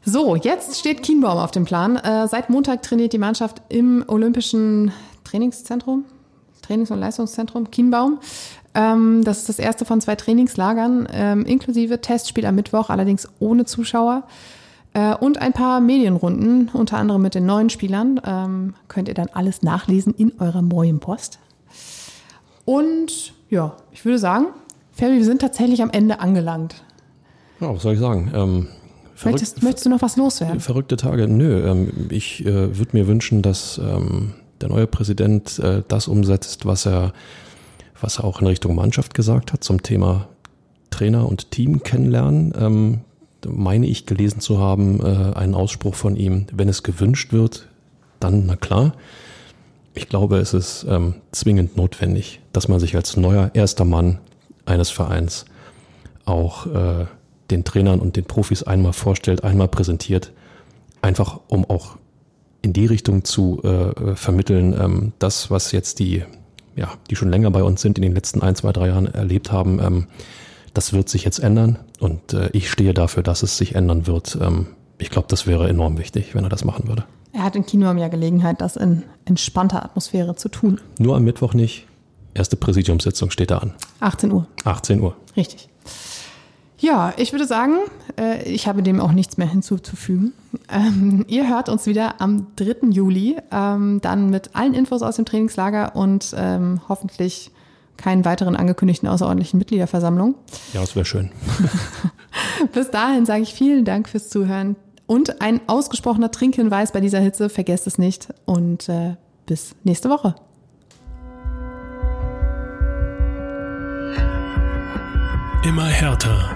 So, jetzt steht Kienbaum auf dem Plan. Äh, seit Montag trainiert die Mannschaft im Olympischen Trainingszentrum, Trainings- und Leistungszentrum Kienbaum. Ähm, das ist das erste von zwei Trainingslagern, ähm, inklusive Testspiel am Mittwoch, allerdings ohne Zuschauer. Äh, und ein paar Medienrunden, unter anderem mit den neuen Spielern. Ähm, könnt ihr dann alles nachlesen in eurer Morgenpost. Und ja, ich würde sagen, Ferry, wir sind tatsächlich am Ende angelangt. Ja, was soll ich sagen? Ähm, Möchtest, möchtest du noch was loswerden? Verrückte Tage. Nö, ähm, ich äh, würde mir wünschen, dass ähm, der neue Präsident äh, das umsetzt, was er, was er auch in Richtung Mannschaft gesagt hat zum Thema Trainer und Team kennenlernen. Ähm, meine ich gelesen zu haben, äh, einen Ausspruch von ihm, wenn es gewünscht wird, dann na klar. Ich glaube, es ist ähm, zwingend notwendig, dass man sich als neuer erster Mann eines Vereins auch äh, den Trainern und den Profis einmal vorstellt, einmal präsentiert, einfach um auch in die Richtung zu äh, vermitteln, ähm, das, was jetzt die ja, die schon länger bei uns sind, in den letzten ein, zwei, drei Jahren erlebt haben, ähm, das wird sich jetzt ändern und äh, ich stehe dafür, dass es sich ändern wird. Ähm, ich glaube, das wäre enorm wichtig, wenn er das machen würde. Er hat im Kino ja Gelegenheit, das in entspannter Atmosphäre zu tun. Nur am Mittwoch nicht. Erste Präsidiumssitzung steht da an. 18 Uhr. 18 Uhr. Richtig. Ja, ich würde sagen, äh, ich habe dem auch nichts mehr hinzuzufügen. Ähm, ihr hört uns wieder am 3. Juli, ähm, dann mit allen Infos aus dem Trainingslager und ähm, hoffentlich keinen weiteren angekündigten außerordentlichen Mitgliederversammlung. Ja, das wäre schön. Bis dahin sage ich vielen Dank fürs Zuhören und ein ausgesprochener Trinkhinweis bei dieser Hitze, vergesst es nicht und äh, bis nächste Woche. Immer härter.